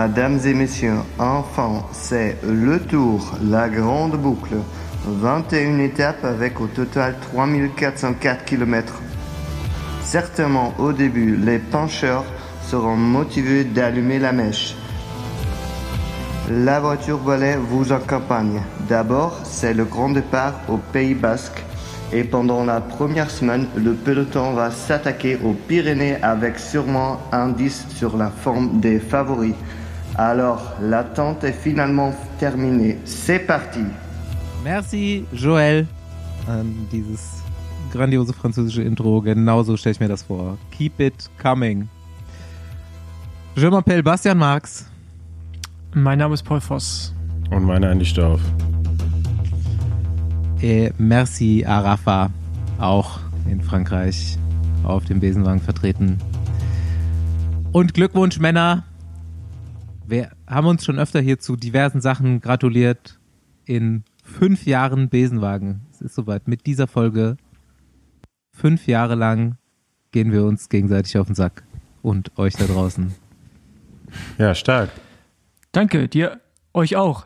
Mesdames et messieurs, enfin, c'est le tour, la grande boucle. 21 étapes avec au total 3404 km. Certainement au début, les pencheurs seront motivés d'allumer la mèche. La voiture balai vous accompagne. D'abord, c'est le grand départ au Pays Basque. Et pendant la première semaine, le peloton va s'attaquer aux Pyrénées avec sûrement un 10 sur la forme des favoris. Alors, l'attente est finalement terminée. C'est parti. Merci, Joel, an dieses grandiose französische Intro. Genauso stelle ich mir das vor. Keep it coming. Je m'appelle Bastian Marx. Mein Name ist Paul Voss. Und meine Andi Stauf. Et merci à Rafa, auch in Frankreich auf dem Besenwagen vertreten. Und Glückwunsch, Männer. Wir haben uns schon öfter hier zu diversen Sachen gratuliert. In fünf Jahren Besenwagen. Es ist soweit. Mit dieser Folge fünf Jahre lang gehen wir uns gegenseitig auf den Sack. Und euch da draußen. Ja, stark. Danke, dir, euch auch.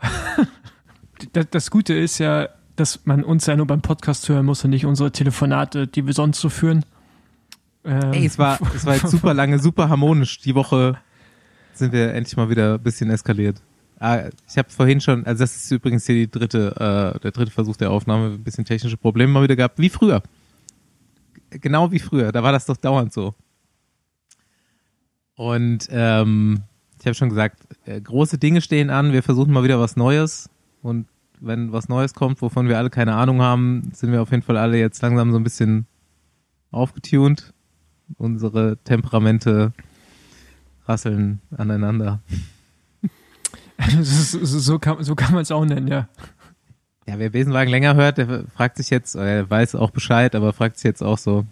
das, Gute ist ja, dass man uns ja nur beim Podcast hören muss und nicht unsere Telefonate, die wir sonst so führen. Ähm, Ey, es war, es war jetzt super lange, super harmonisch. Die Woche sind wir endlich mal wieder ein bisschen eskaliert. Ah, ich habe vorhin schon, also das ist übrigens hier die dritte, äh, der dritte Versuch der Aufnahme, ein bisschen technische Probleme mal wieder gehabt, wie früher. Genau wie früher, da war das doch dauernd so. Und ähm, ich habe schon gesagt, äh, große Dinge stehen an, wir versuchen mal wieder was Neues und wenn was Neues kommt, wovon wir alle keine Ahnung haben, sind wir auf jeden Fall alle jetzt langsam so ein bisschen aufgetunt. Unsere Temperamente rasseln aneinander. so kann, so kann man es auch nennen, ja. Ja, wer Besenwagen länger hört, der fragt sich jetzt, er weiß auch Bescheid, aber fragt sich jetzt auch so,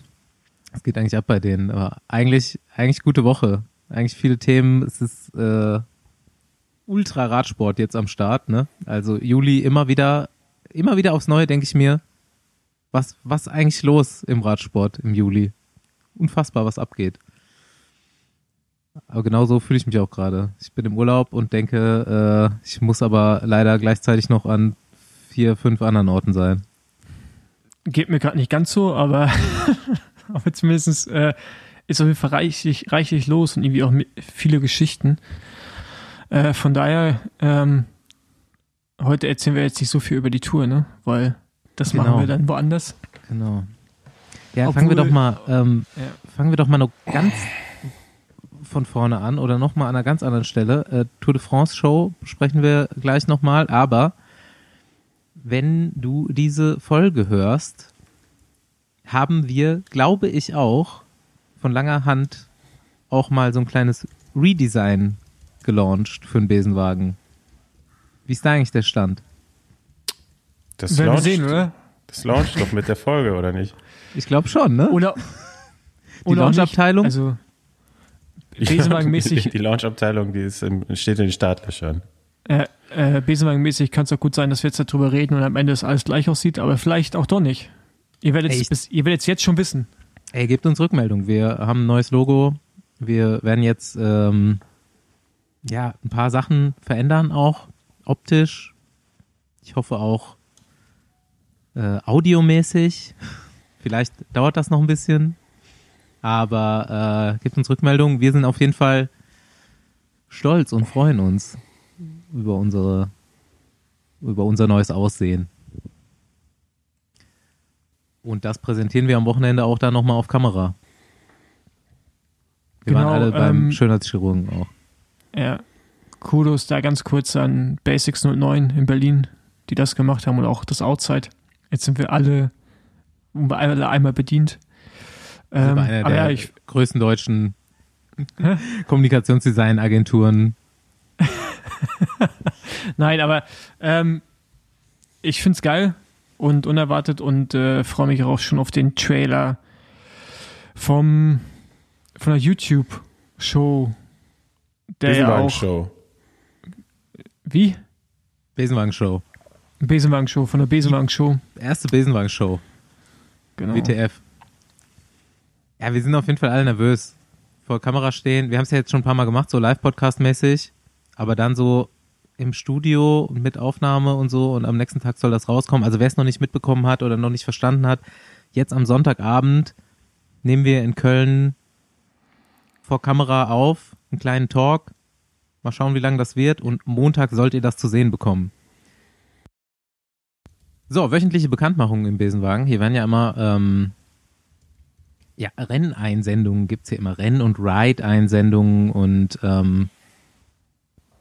was geht eigentlich ab bei denen? Aber eigentlich, eigentlich gute Woche. Eigentlich viele Themen. Es ist äh, Ultra-Radsport jetzt am Start, ne? Also Juli immer wieder, immer wieder aufs Neue denke ich mir, was, was eigentlich los im Radsport im Juli? Unfassbar, was abgeht. Aber genau so fühle ich mich auch gerade. Ich bin im Urlaub und denke, äh, ich muss aber leider gleichzeitig noch an vier, fünf anderen Orten sein. Geht mir gerade nicht ganz so, aber, aber zumindest äh, ist auf jeden Fall reichlich, reichlich los und irgendwie auch viele Geschichten. Äh, von daher, ähm, heute erzählen wir jetzt nicht so viel über die Tour, ne? Weil das genau. machen wir dann woanders. Genau. Ja, Obwohl, fangen wir doch mal, ähm, ja. fangen wir doch mal noch ganz von vorne an oder nochmal an einer ganz anderen Stelle. Äh, Tour de France Show sprechen wir gleich nochmal, aber wenn du diese Folge hörst, haben wir, glaube ich auch, von langer Hand auch mal so ein kleines Redesign gelauncht für einen Besenwagen. Wie ist da eigentlich der Stand? Das Werden launcht, sehen, oder? Das launcht doch mit der Folge, oder nicht? Ich glaube schon, ne? Oder die Launch-Abteilung? Also Besenwagenmäßig. Die, die Launch-Abteilung, die ist im, steht in den Startlöchern. Äh, äh, Besenwagenmäßig kann es doch gut sein, dass wir jetzt darüber reden und am Ende es alles gleich aussieht, aber vielleicht auch doch nicht. Ihr werdet es jetzt schon wissen. Ey, gebt uns Rückmeldung. Wir haben ein neues Logo. Wir werden jetzt ähm, ja ein paar Sachen verändern, auch optisch. Ich hoffe auch äh, audiomäßig. Vielleicht dauert das noch ein bisschen. Aber äh, gebt uns Rückmeldung. Wir sind auf jeden Fall stolz und freuen uns über unsere über unser neues Aussehen. Und das präsentieren wir am Wochenende auch dann nochmal auf Kamera. Wir genau, waren alle beim ähm, Schönheitschirurgen auch. Ja. Kudos da ganz kurz an Basics 09 in Berlin, die das gemacht haben und auch das Outside. Jetzt sind wir alle, alle einmal bedient. Ähm, einer der ja, ich, größten deutschen Kommunikationsdesign-Agenturen. Nein, aber ähm, ich finde es geil und unerwartet und äh, freue mich auch schon auf den Trailer vom von der YouTube-Show. Besenwagen-Show. Wie? Besenwagen-Show. Besenwagen-Show, von der Besenwagen-Show. Erste Besenwagen-Show. Genau. WTF. Ja, wir sind auf jeden Fall alle nervös. Vor Kamera stehen. Wir haben es ja jetzt schon ein paar Mal gemacht, so Live-Podcast-mäßig. aber dann so im Studio mit Aufnahme und so und am nächsten Tag soll das rauskommen. Also wer es noch nicht mitbekommen hat oder noch nicht verstanden hat, jetzt am Sonntagabend nehmen wir in Köln vor Kamera auf, einen kleinen Talk. Mal schauen, wie lange das wird und Montag sollt ihr das zu sehen bekommen. So, wöchentliche Bekanntmachungen im Besenwagen. Hier werden ja immer ähm, ja, Renneinsendungen gibt es hier immer, Renn- und Ride-Einsendungen und ähm,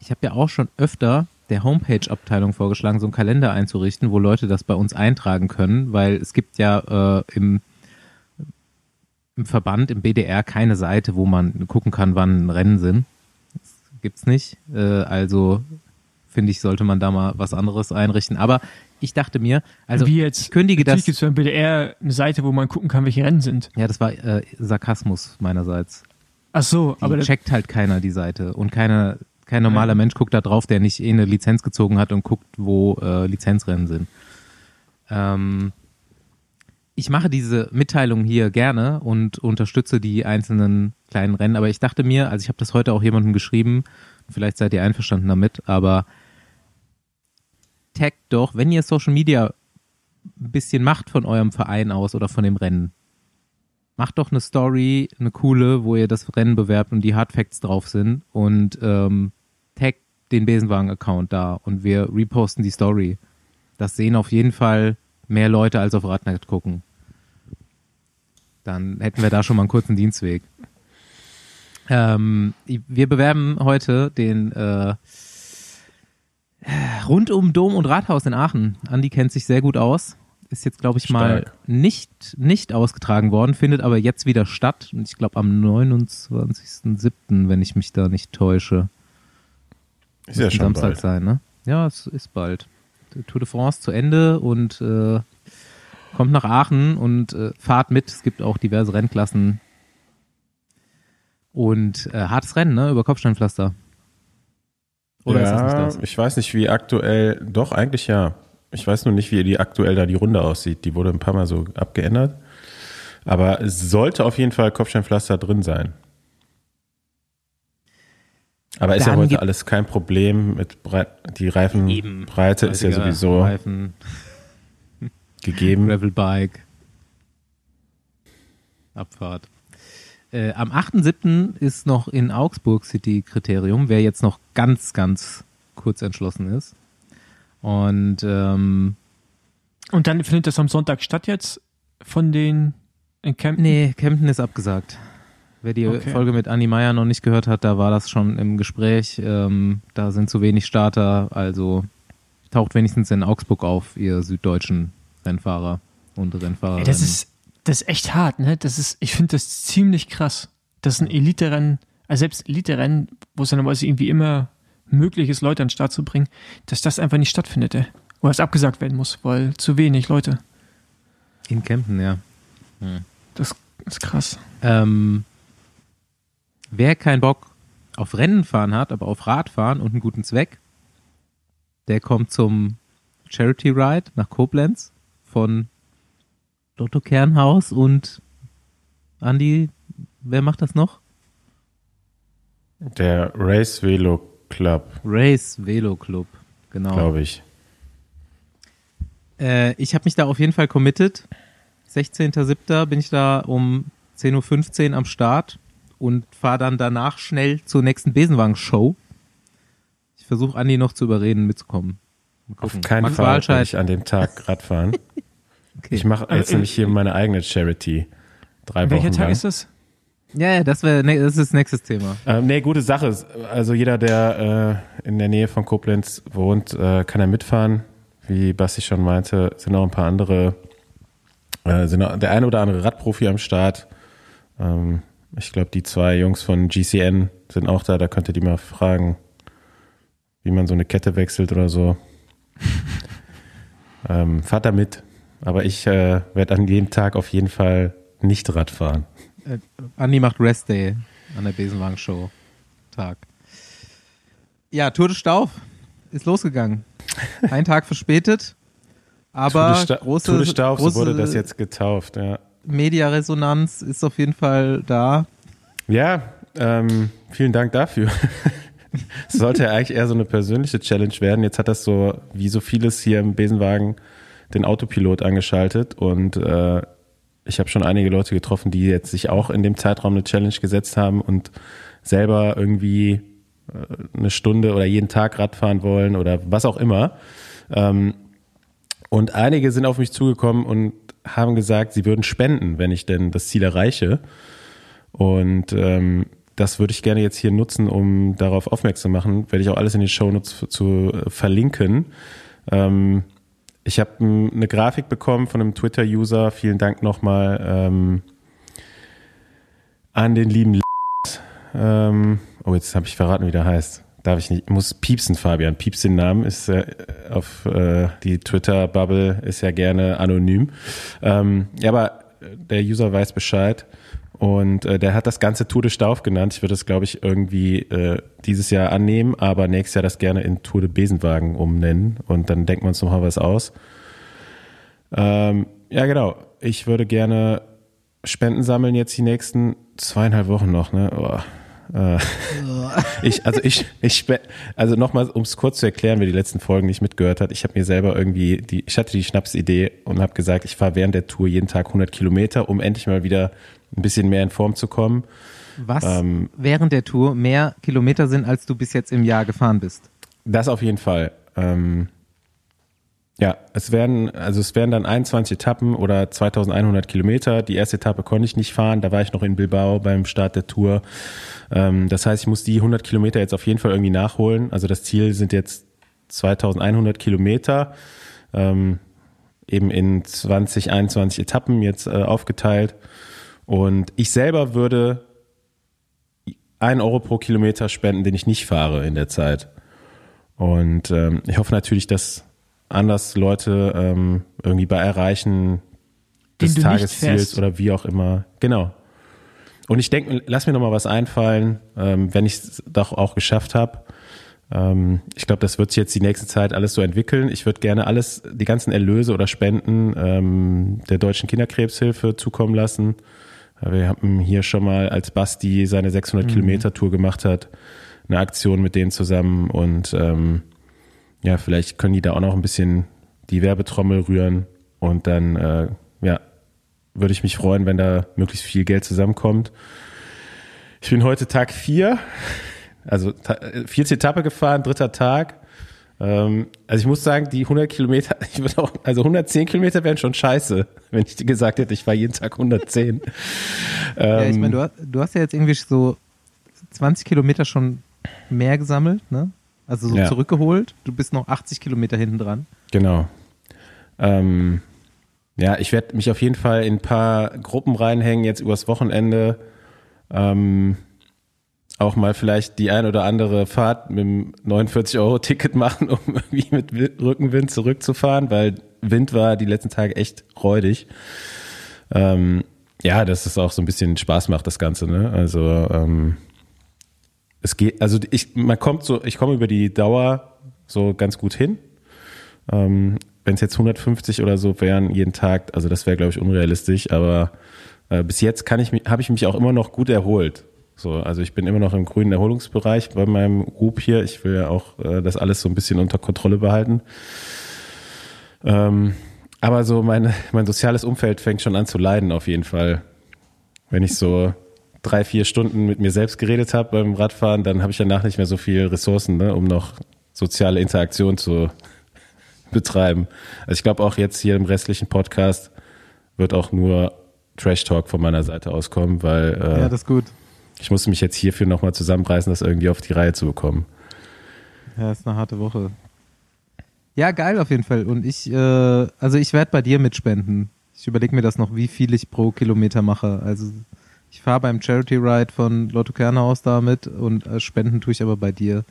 ich habe ja auch schon öfter der Homepage-Abteilung vorgeschlagen, so einen Kalender einzurichten, wo Leute das bei uns eintragen können, weil es gibt ja äh, im, im Verband, im BDR keine Seite, wo man gucken kann, wann Rennen sind. Das gibt's nicht. Äh, also finde ich, sollte man da mal was anderes einrichten. Aber ich dachte mir, also Wie jetzt, ich kündige das. gibt es beim BDR eine Seite, wo man gucken kann, welche Rennen sind. Ja, das war äh, Sarkasmus meinerseits. Ach so, Die aber checkt halt keiner die Seite und keiner, kein normaler Mensch guckt da drauf, der nicht eh eine Lizenz gezogen hat und guckt, wo äh, Lizenzrennen sind. Ähm, ich mache diese Mitteilung hier gerne und unterstütze die einzelnen kleinen Rennen, aber ich dachte mir, also ich habe das heute auch jemandem geschrieben, vielleicht seid ihr einverstanden damit, aber taggt doch, wenn ihr Social Media ein bisschen macht von eurem Verein aus oder von dem Rennen, macht doch eine Story, eine coole, wo ihr das Rennen bewerbt und die Hardfacts drauf sind und ähm, taggt den Besenwagen-Account da und wir reposten die Story. Das sehen auf jeden Fall mehr Leute als auf Radnet gucken. Dann hätten wir da schon mal einen kurzen Dienstweg. Ähm, wir bewerben heute den äh, rund um Dom und Rathaus in Aachen. Andi kennt sich sehr gut aus. Ist jetzt, glaube ich, mal Stark. nicht, nicht ausgetragen worden, findet aber jetzt wieder statt. Und ich glaube am 29.07., wenn ich mich da nicht täusche. Ist ja schon Samstag bald. sein, ne? Ja, es ist bald. Die Tour de France zu Ende und äh, kommt nach Aachen und äh, fahrt mit. Es gibt auch diverse Rennklassen. Und äh, hartes Rennen, ne? Über Kopfsteinpflaster. Oder ja, ist das nicht das? ich weiß nicht, wie aktuell, doch eigentlich ja. Ich weiß nur nicht, wie die aktuell da die Runde aussieht. Die wurde ein paar Mal so abgeändert. Aber es sollte auf jeden Fall Kopfsteinpflaster drin sein. Aber ist ja Dann heute gibt- alles kein Problem mit Brei die Reifenbreite ist ja 30er sowieso Reifen, gegeben. Gravelbike. Abfahrt. Äh, am 8.7. ist noch in Augsburg City Kriterium, wer jetzt noch ganz, ganz kurz entschlossen ist. Und ähm, und dann findet das am Sonntag statt jetzt von den in Kempten? nee, Kempten ist abgesagt. Wer die Okay. Folge mit Anni Meyer noch nicht gehört hat, da war das schon im Gespräch. Ähm, da sind zu wenig Starter, also taucht wenigstens in Augsburg auf, ihr süddeutschen Rennfahrer und Rennfahrer. Das ist das ist echt hart, ne? Das ist, ich finde das ziemlich krass. Das ist ein Elite-Rennen, also selbst Elite-Rennen, wo es dann normalerweise irgendwie immer möglich ist, Leute an den Start zu bringen, dass das einfach nicht stattfindet, ey. Oder es abgesagt werden muss, weil zu wenig Leute. in Kempten, ja. Das ist krass. Ähm, wer keinen Bock auf Rennen fahren hat, aber auf Radfahren und einen guten Zweck, der kommt zum Charity Ride nach Koblenz von Lotto Kernhaus und Andi, wer macht das noch? Der Race Velo Club, Race Velo Club, genau. glaube ich. Äh, ich habe mich da auf jeden Fall committed. 16.07. bin ich da um 10.15 Uhr am Start und fahre dann danach schnell zur nächsten Besenwagen-Show. Ich versuche Andi noch zu überreden, mitzukommen. Auf keinen Max Fall Walscheid, ich an dem Tag Radfahren. Okay. Ich mache jetzt nämlich hier meine eigene Charity. Drei Welcher Wochen Tag lang. ist das? Ja, ja, das, wär, ne, das ist nächstes Thema. Ähm, nee, gute Sache. Also jeder, der äh, in der Nähe von Koblenz wohnt, äh, kann da mitfahren. Wie Basti schon meinte, sind auch ein paar andere, äh, sind auch der eine oder andere Radprofi am Start. Ähm, ich glaube, die zwei Jungs von GCN sind auch da. Da könnt ihr die mal fragen, wie man so eine Kette wechselt oder so. ähm, fahrt da mit. Aber ich äh, werde an dem Tag auf jeden Fall nicht Rad fahren. Äh, Andi macht Rest Day an der Besenwagen-Show. Tag. Ja, Tour de Stauf ist losgegangen. Ein Tag verspätet, aber Tour de Sta- große, Tour de Stauf, so große wurde das jetzt getauft, ja. Mediaresonanz ist auf jeden Fall da. Ja, ähm, vielen Dank dafür. Es sollte ja eigentlich eher so eine persönliche Challenge werden. Jetzt hat das so, wie so vieles hier im Besenwagen, den Autopilot angeschaltet und äh, ich habe schon einige Leute getroffen, die jetzt sich auch in dem Zeitraum eine Challenge gesetzt haben und selber irgendwie äh, eine Stunde oder jeden Tag Radfahren wollen oder was auch immer. Ähm, und einige sind auf mich zugekommen und haben gesagt, sie würden spenden, wenn ich denn das Ziel erreiche. Und ähm, das würde ich gerne jetzt hier nutzen, um darauf aufmerksam zu machen. Werde ich auch alles in den Shownotes zu, zu äh, verlinken. Ähm, ich habe eine Grafik bekommen von einem Twitter-User. Vielen Dank nochmal ähm, an den lieben ähm, Oh, jetzt habe ich verraten, wie der heißt. Darf ich nicht. Muss piepsen, Fabian. Piepst den Namen. Ist äh, auf äh, die Twitter-Bubble ist ja gerne anonym. Ähm, ja, aber der User weiß Bescheid. Und äh, der hat das ganze Tour de Stauf genannt. Ich würde das, glaube ich, irgendwie äh, dieses Jahr annehmen, aber nächstes Jahr das gerne in Tour de Besenwagen umnennen. Und dann denken wir uns nochmal was aus. Ähm, ja, genau. Ich würde gerne Spenden sammeln jetzt die nächsten zweieinhalb Wochen noch. Ne? Oh. Äh, ich, also ich, ich, also nochmal, um es kurz zu erklären, wer die letzten Folgen nicht mitgehört hat, ich habe mir selber irgendwie, die, ich hatte die Schnapsidee und habe gesagt, ich fahre während der Tour jeden Tag 100 Kilometer, um endlich mal wieder ein bisschen mehr in Form zu kommen. Was ähm, während der Tour mehr Kilometer sind, als du bis jetzt im Jahr gefahren bist? Das auf jeden Fall. Ähm, ja, es werden, also es werden dann 21 Etappen oder 2100 Kilometer. Die erste Etappe konnte ich nicht fahren, da war ich noch in Bilbao beim Start der Tour. Ähm, das heißt, ich muss die 100 Kilometer jetzt auf jeden Fall irgendwie nachholen. Also das Ziel sind jetzt 2100 Kilometer. Ähm, eben in 20, 21 Etappen jetzt äh, aufgeteilt. Und ich selber würde ein Euro pro Kilometer spenden, den ich nicht fahre in der Zeit. Und ähm, ich hoffe natürlich, dass anders Leute ähm, irgendwie bei Erreichen des Tagesziels oder wie auch immer. Genau. Und ich denke, lass mir noch mal was einfallen, ähm, wenn ich es doch auch geschafft habe. Ähm, ich glaube, das wird sich jetzt die nächste Zeit alles so entwickeln. Ich würde gerne alles, die ganzen Erlöse oder Spenden ähm, der Deutschen Kinderkrebshilfe zukommen lassen. Wir haben hier schon mal, als Basti seine 600 mhm. Kilometer Tour gemacht hat, eine Aktion mit denen zusammen und ähm, ja, vielleicht können die da auch noch ein bisschen die Werbetrommel rühren und dann, äh, ja, würde ich mich freuen, wenn da möglichst viel Geld zusammenkommt. Ich bin heute Tag vier, also vierte Etappe gefahren, dritter Tag. Ähm, also ich muss sagen, die 100 Kilometer, ich würde auch, also 110 Kilometer wären schon scheiße, wenn ich dir gesagt hätte, ich fahre jeden Tag 110. ja, ich meine, du, hast, du hast ja jetzt irgendwie so 20 Kilometer schon mehr gesammelt, ne? Also so ja. zurückgeholt. Du bist noch 80 Kilometer hinten dran. Genau. Ähm, ja, ich werde mich auf jeden Fall in ein paar Gruppen reinhängen, jetzt übers Wochenende. Ähm, auch mal vielleicht die ein oder andere Fahrt mit dem 49-Euro-Ticket machen, um irgendwie mit Rückenwind zurückzufahren, weil Wind war die letzten Tage echt räudig. Ähm, ja, dass es auch so ein bisschen Spaß macht, das Ganze. Ne? Also ähm, es geht, also ich, man kommt so, ich komme über die Dauer so ganz gut hin. Ähm, Wenn es jetzt 150 oder so wären jeden Tag, also das wäre glaube ich unrealistisch, aber äh, bis jetzt kann ich habe ich mich auch immer noch gut erholt. So, also ich bin immer noch im grünen Erholungsbereich bei meinem Group hier. Ich will ja auch äh, das alles so ein bisschen unter Kontrolle behalten. Ähm, aber so meine, mein soziales Umfeld fängt schon an zu leiden auf jeden Fall. Wenn ich so drei, vier Stunden mit mir selbst geredet habe beim Radfahren, dann habe ich danach nicht mehr so viel Ressourcen, ne, um noch soziale Interaktion zu betreiben. Also ich glaube auch jetzt hier im restlichen Podcast wird auch nur Trash Talk von meiner Seite auskommen, weil äh, ja, das ist gut. ich musste mich jetzt hierfür nochmal zusammenreißen, das irgendwie auf die Reihe zu bekommen. Ja, ist eine harte Woche. Ja, geil auf jeden Fall. Und ich, äh, also ich werde bei dir mitspenden. Ich überlege mir das noch, wie viel ich pro Kilometer mache. Also ich fahre beim Charity Ride von Lotto Kernhaus damit und äh, Spenden tue ich aber bei dir.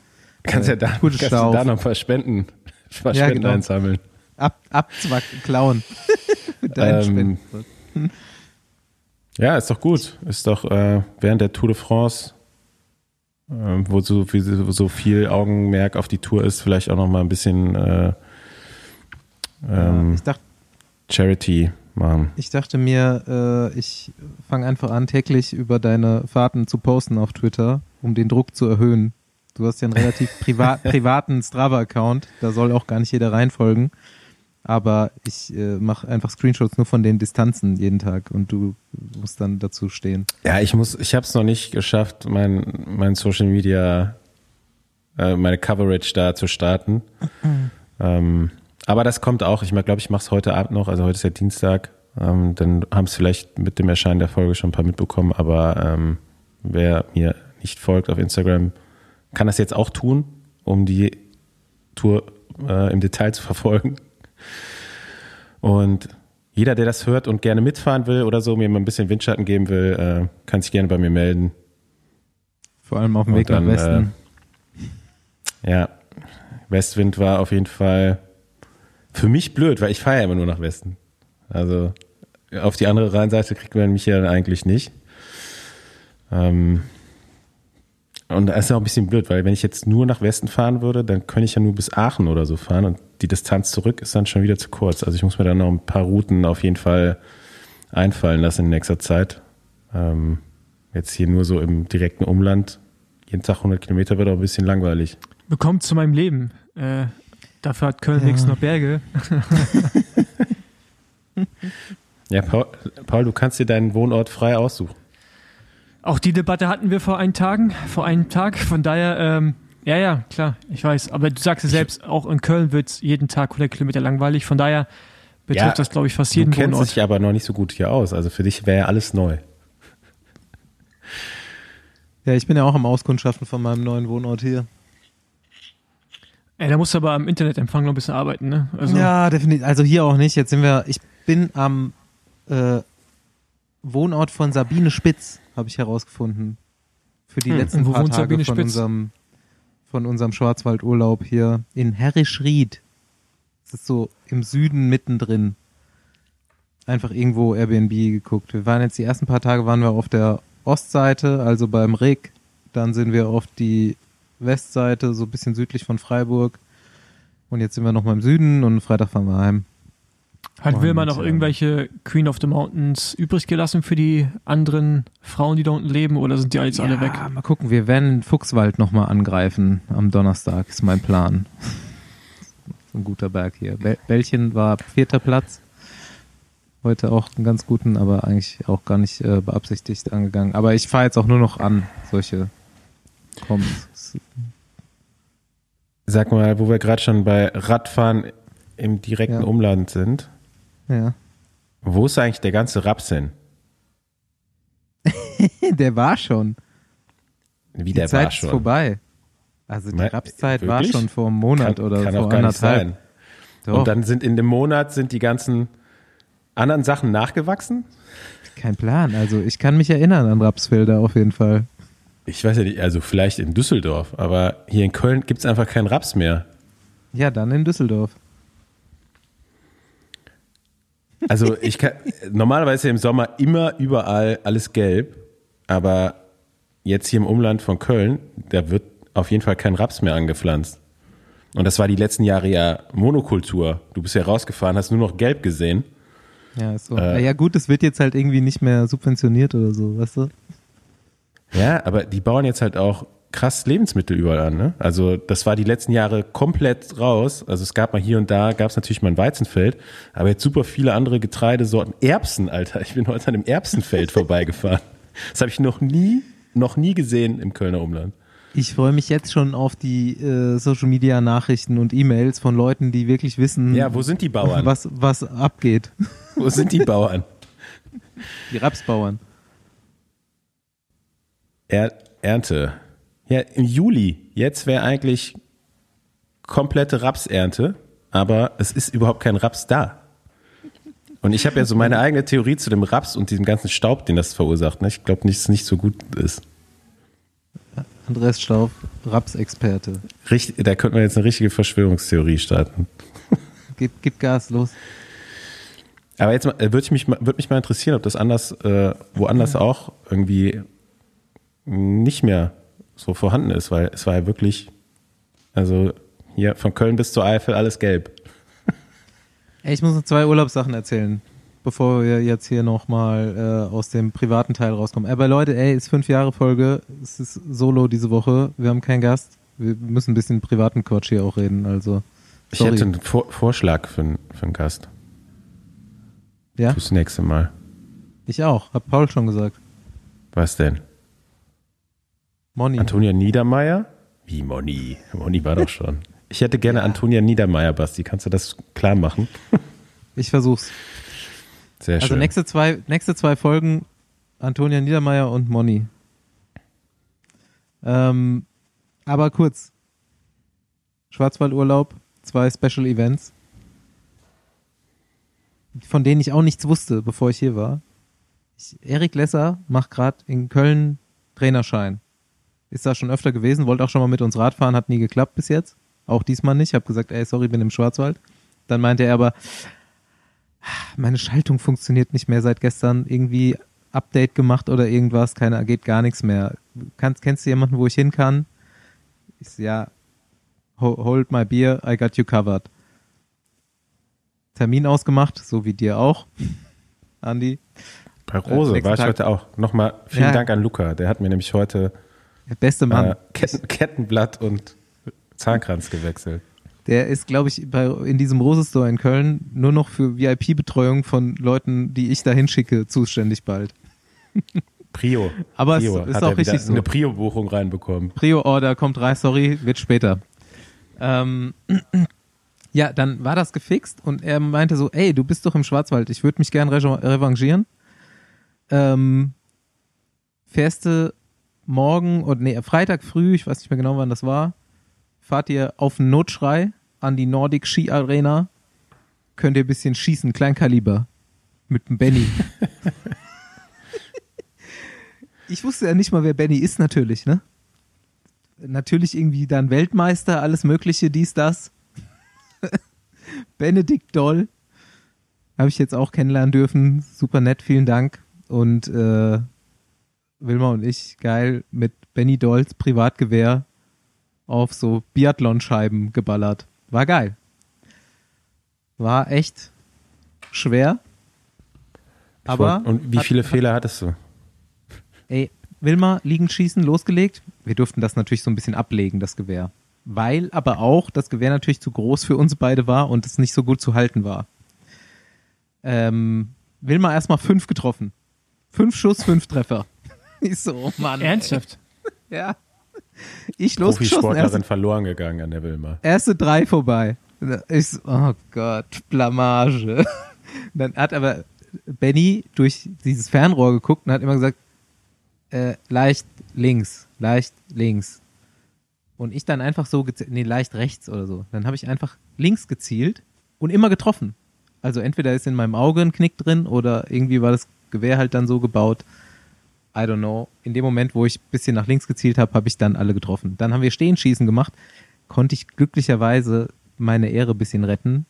Kannst äh, ja da, kannst du da noch ein paar Spenden, ein paar ja, Spenden genau. einsammeln. Ab, abzwack, klauen. Mit deinen ähm, Ja, ist doch gut. Ist doch äh, während der Tour de France, äh, wo so viel, so viel Augenmerk auf die Tour ist, vielleicht auch noch mal ein bisschen äh, ähm, ja, dachte, Charity machen. Ich dachte mir, äh, ich fange einfach an, täglich über deine Fahrten zu posten auf Twitter, um den Druck zu erhöhen. Du hast ja einen relativ privat, privaten Strava-Account, da soll auch gar nicht jeder reinfolgen. Aber ich äh, mache einfach Screenshots nur von den Distanzen jeden Tag und du musst dann dazu stehen. Ja, ich muss, ich habe es noch nicht geschafft, mein, mein Social Media, äh, meine Coverage da zu starten. ähm, aber das kommt auch. Ich glaube, ich mache es heute Abend noch. Also heute ist ja Dienstag. Ähm, dann haben es vielleicht mit dem Erscheinen der Folge schon ein paar mitbekommen. Aber ähm, wer mir nicht folgt auf Instagram, kann das jetzt auch tun, um die Tour äh, im Detail zu verfolgen. Und jeder, der das hört und gerne mitfahren will oder so, mir mal ein bisschen Windschatten geben will, äh, kann sich gerne bei mir melden. Vor allem auf dem Weg dann, nach Westen. Äh, ja, Westwind war auf jeden Fall für mich blöd, weil ich fahre ja immer nur nach Westen. Also auf die andere Rheinseite kriegt man mich ja eigentlich nicht. Ähm, und das ist ja auch ein bisschen blöd, weil wenn ich jetzt nur nach Westen fahren würde, dann könnte ich ja nur bis Aachen oder so fahren und die Distanz zurück ist dann schon wieder zu kurz. Also ich muss mir dann noch ein paar Routen auf jeden Fall einfallen lassen in nächster Zeit. Ähm, jetzt hier nur so im direkten Umland. Jeden Tag 100 Kilometer wird auch ein bisschen langweilig. Willkommen zu meinem Leben. Äh, dafür hat Köln ja. wenigstens noch Berge. ja, Paul, Paul, du kannst dir deinen Wohnort frei aussuchen. Auch die Debatte hatten wir vor einen Tagen, vor einem Tag. Von daher, ähm, ja, ja, klar, ich weiß. Aber du sagst es selbst, auch in Köln wird es jeden Tag 100 Kilometer langweilig. Von daher betrifft ja, das, glaube ich, fast jeden du kennst dich aber noch nicht so gut hier aus. Also für dich wäre ja alles neu. Ja, ich bin ja auch am Auskundschaften von meinem neuen Wohnort hier. Ey, da musst du aber am Internetempfang noch ein bisschen arbeiten, ne? Also ja, definitiv. Also hier auch nicht. Jetzt sind wir, ich bin am äh, Wohnort von Sabine Spitz habe ich herausgefunden. Für die hm. letzten paar Tage Sabine von unserem, von unserem Schwarzwaldurlaub hier in Herrischried. Das ist so im Süden mittendrin. Einfach irgendwo Airbnb geguckt. Wir waren jetzt die ersten paar Tage waren wir auf der Ostseite, also beim Reg. Dann sind wir auf die Westseite, so ein bisschen südlich von Freiburg. Und jetzt sind wir noch mal im Süden und Freitag fahren wir heim. Hat Wilma noch irgendwelche Queen of the Mountains übrig gelassen für die anderen Frauen, die da unten leben, oder sind die jetzt ja, alle weg? Mal gucken, wir werden Fuchswald nochmal angreifen am Donnerstag, ist mein Plan. ein guter Berg hier. Bällchen war vierter Platz. Heute auch einen ganz guten, aber eigentlich auch gar nicht äh, beabsichtigt angegangen. Aber ich fahre jetzt auch nur noch an, solche Koms. Sag mal, wo wir gerade schon bei Radfahren im direkten ja. Umland sind. Ja. Wo ist eigentlich der ganze Raps hin? der war schon. Wie der die Zeit war schon. ist vorbei. Also die Rapszeit war schon vor einem Monat kann, oder kann vor auch gar nicht sein. Doch. Und dann sind in dem Monat sind die ganzen anderen Sachen nachgewachsen? Kein Plan. Also ich kann mich erinnern an Rapsfelder auf jeden Fall. Ich weiß ja nicht, also vielleicht in Düsseldorf, aber hier in Köln gibt es einfach keinen Raps mehr. Ja, dann in Düsseldorf. Also ich kann normalerweise im Sommer immer überall alles gelb, aber jetzt hier im Umland von Köln, da wird auf jeden Fall kein Raps mehr angepflanzt. Und das war die letzten Jahre ja Monokultur. Du bist ja rausgefahren, hast nur noch gelb gesehen. Ja, so. Äh, ja gut, es wird jetzt halt irgendwie nicht mehr subventioniert oder so, weißt du? Ja, aber die bauen jetzt halt auch krass Lebensmittel überall an. Ne? Also das war die letzten Jahre komplett raus. Also es gab mal hier und da, gab es natürlich mal ein Weizenfeld, aber jetzt super viele andere Getreidesorten. Erbsen, Alter. Ich bin heute an einem Erbsenfeld vorbeigefahren. Das habe ich noch nie, noch nie gesehen im Kölner Umland. Ich freue mich jetzt schon auf die äh, Social Media Nachrichten und E-Mails von Leuten, die wirklich wissen. Ja, wo sind die Bauern? Was, was abgeht. Wo sind die Bauern? Die Rapsbauern. Er Ernte. Ja, im Juli. Jetzt wäre eigentlich komplette Rapsernte, aber es ist überhaupt kein Raps da. Und ich habe ja so meine eigene Theorie zu dem Raps und diesem ganzen Staub, den das verursacht. Ne? Ich glaube nicht, dass es nicht so gut ist. Andreas Staub, Raps-Experte. Da könnte man jetzt eine richtige Verschwörungstheorie starten. Gib, gib Gas, los. Aber jetzt äh, würde mich, würd mich mal interessieren, ob das anders, äh, woanders auch irgendwie nicht mehr so vorhanden ist, weil es war ja wirklich, also hier von Köln bis zur Eifel alles gelb. Ey, ich muss noch zwei Urlaubssachen erzählen, bevor wir jetzt hier nochmal äh, aus dem privaten Teil rauskommen. Aber Leute, ey, ist fünf Jahre Folge, es ist solo diese Woche, wir haben keinen Gast. Wir müssen ein bisschen privaten Quatsch hier auch reden, also. Ich sorry. hätte einen Vor Vorschlag für, einen- für einen Gast. Ja, Fürs nächste Mal. ich auch, hat Paul schon gesagt. Was denn? Moni. Antonia Niedermeyer? Wie Moni? Moni war doch schon. Ich hätte gerne Antonia Niedermeyer, Basti. Kannst du das klar machen? Ich versuch's. Sehr Also schön. nächste zwei, nächste zwei Folgen Antonia Niedermeyer und Moni. Ähm, aber kurz. Schwarzwaldurlaub, zwei Special Events, von denen ich auch nichts wusste, bevor ich hier war. Ich, Erik Lesser macht gerade in Köln Trainerschein. Ist da schon öfter gewesen, wollte auch schon mal mit uns Radfahren, hat nie geklappt bis jetzt. Auch diesmal nicht. Ich habe gesagt, ey, sorry, bin im Schwarzwald. Dann meinte er aber, meine Schaltung funktioniert nicht mehr seit gestern. Irgendwie Update gemacht oder irgendwas, keine, geht gar nichts mehr. Kannst, kennst du jemanden, wo ich hin kann? Ich so, ja, ho- hold my beer, I got you covered. Termin ausgemacht, so wie dir auch, Andi. Bei Rose nächsten war ich Tag- heute auch. Nochmal vielen Ja. Dank an Luca. Der hat mir nämlich heute Der beste Mann. äh, Ketten, Kettenblatt und Zahnkranz gewechselt. Der ist, glaube ich, bei, in diesem Rose Store in Köln nur noch für VIP-Betreuung von Leuten, die ich da hinschicke, zuständig bald. Prio. Aber es Prio. ist hat auch richtig so. Eine Prio-Buchung reinbekommen. Prio-Order kommt rein, sorry, wird später. Ähm, ja, dann war das gefixt und er meinte so, ey, du bist doch im Schwarzwald, ich würde mich gern re revanchieren. Ähm, fährst du morgen oder nee, Freitag früh, ich weiß nicht mehr genau, wann das war, fahrt ihr auf den Notschrei an die Nordic Ski Arena, könnt ihr ein bisschen schießen, Kleinkaliber, mit dem Benny. ich wusste ja nicht mal, wer Benny ist natürlich, ne? Natürlich irgendwie dann Weltmeister, alles mögliche, dies, das. Benedikt Doll. Habe ich jetzt auch kennenlernen dürfen. Super nett, vielen Dank. Und äh, Wilma und ich, geil, mit Benny Dolls Privatgewehr auf so Biathlonscheiben geballert. War geil. War echt schwer. Aber und wie hat- viele Fehler hattest du? Ey, Wilma, liegen schießen, losgelegt. Wir durften das natürlich so ein bisschen ablegen, das Gewehr. Weil aber auch das Gewehr natürlich zu groß für uns beide war und es nicht so gut zu halten war. Ähm, Wilma erstmal fünf getroffen. Fünf Schuss, fünf Treffer. Ich so, oh Mann. ey. Ernsthaft? Ja. Ich losgeschossen, erste, Profisportlerin verloren gegangen an der Wilma. erste drei vorbei. Ich so, oh Gott, Blamage. Dann hat aber Benny durch dieses Fernrohr geguckt und hat immer gesagt, äh, leicht links, leicht links. Und ich dann einfach so, nee, leicht rechts oder so. Dann habe ich einfach links gezielt und immer getroffen. Also entweder ist in meinem Auge ein Knick drin oder irgendwie war das Gewehr halt dann so gebaut. I don't know. In dem Moment, wo ich ein bisschen nach links gezielt habe, habe ich dann alle getroffen. Dann haben wir Stehenschießen gemacht. Konnte ich glücklicherweise meine Ehre ein bisschen retten.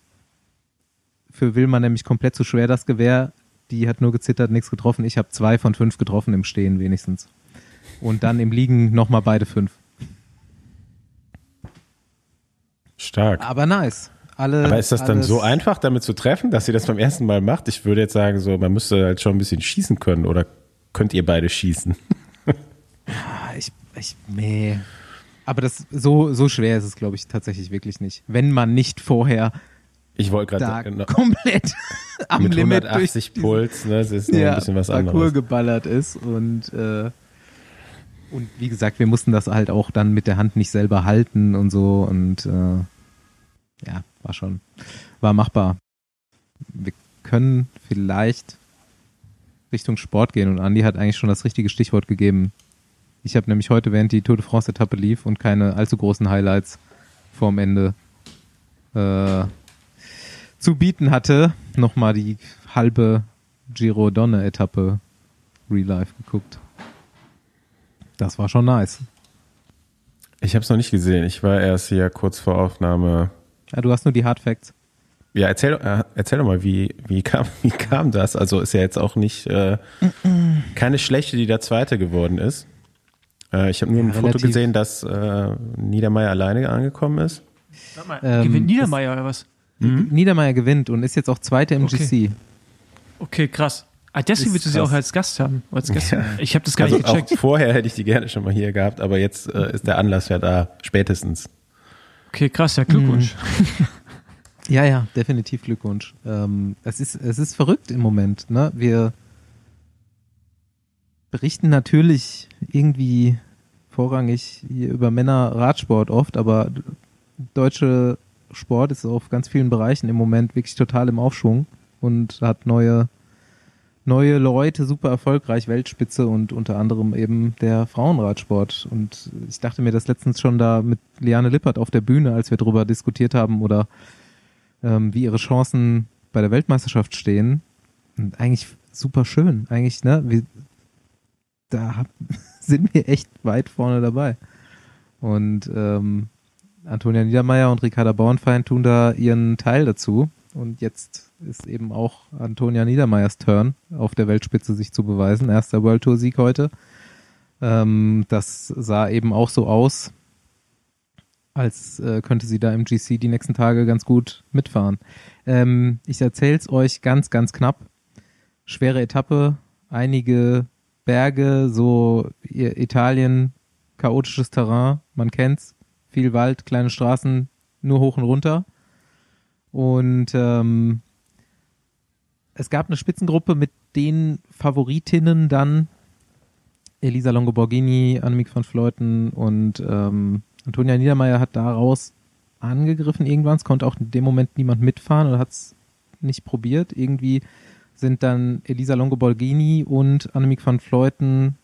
Für Wilma nämlich komplett zu schwer das Gewehr. Die hat nur gezittert, nichts getroffen. Ich habe zwei von fünf getroffen im Stehen wenigstens. Und dann im Liegen nochmal beide fünf. Stark. Aber nice. Alle, Aber ist das dann so einfach, damit zu treffen, dass sie das beim ersten Mal macht? Ich würde jetzt sagen, so, man müsste halt schon ein bisschen schießen können oder könnt ihr beide schießen? Ah, Ich, ich, nee. Aber das, so, so schwer ist es, glaube ich, tatsächlich wirklich nicht. Wenn man nicht vorher Ich wollte gerade komplett am mit Limit durch 180 diesen- Puls, ne, das ist ja, ein bisschen was Parcours anderes. geballert ist und äh, und wie gesagt, wir mussten das halt auch dann mit der Hand nicht selber halten und so und äh, ja, war schon, war machbar. Wir können vielleicht Richtung Sport gehen und Andi hat eigentlich schon das richtige Stichwort gegeben. Ich habe nämlich heute, während die Tour de France Etappe lief und keine allzu großen Highlights vorm Ende äh, zu bieten hatte, nochmal die halbe Giro Donne Etappe Real Life geguckt. Das war schon nice. Ich habe es noch nicht gesehen. Ich war erst hier kurz vor Aufnahme. Ja, du hast nur die Hard Facts. Ja, erzähl, äh, erzähl doch mal, wie, wie, kam, wie kam das? Also ist ja jetzt auch nicht äh, keine schlechte, die der Zweite geworden ist. Äh, ich habe nur Ja, ein Foto relativ. gesehen, dass äh, Niedermeyer alleine angekommen ist. Sag mal, Ähm, gewinnt Niedermeyer oder was? Niedermeyer gewinnt und ist jetzt auch Zweiter im Okay. GC. Okay, krass. Ah, deswegen willst du sie auch als Gast haben. Als Gast. Ja. Ich habe das gar also nicht gecheckt. vorher hätte ich die gerne schon mal hier gehabt, aber jetzt äh, ist der Anlass ja da, spätestens. Okay, krass, ja, Glückwunsch. Mhm. Ja, ja, definitiv Glückwunsch. Ähm, es, ist, es ist verrückt im Moment. Ne? Wir berichten natürlich irgendwie vorrangig hier über Männer-Radsport oft, aber deutsche Sport ist auf ganz vielen Bereichen im Moment wirklich total im Aufschwung und hat neue neue Leute, super erfolgreich, Weltspitze und unter anderem eben der Frauenradsport. Und ich dachte mir das letztens schon da mit Liane Lippert auf der Bühne, als wir darüber diskutiert haben oder ähm, wie ihre Chancen bei der Weltmeisterschaft stehen. Und eigentlich super schön. Eigentlich, ne? Wie, da sind wir echt weit vorne dabei. Und ähm, Antonia Niedermeyer und Ricarda Bauernfeind tun da ihren Teil dazu. Und jetzt ist eben auch Antonia Niedermeyers Turn, auf der Weltspitze sich zu beweisen. Erster World Tour Sieg heute. Ähm, das sah eben auch so aus, als äh, könnte sie da im GC die nächsten Tage ganz gut mitfahren. Ähm, ich erzähle es euch ganz, ganz knapp. Schwere Etappe, einige Berge, so Italien, chaotisches Terrain, man kennt's, viel Wald, kleine Straßen, nur hoch und runter. Und ähm, es gab eine Spitzengruppe mit den Favoritinnen dann Elisa Longo-Borghini, Annemiek van Fleuten und ähm, Antonia Niedermeyer hat daraus angegriffen irgendwann. Es konnte auch in dem Moment niemand mitfahren oder hat es nicht probiert. Irgendwie sind dann Elisa Longo-Borghini und Annemiek van Fleuten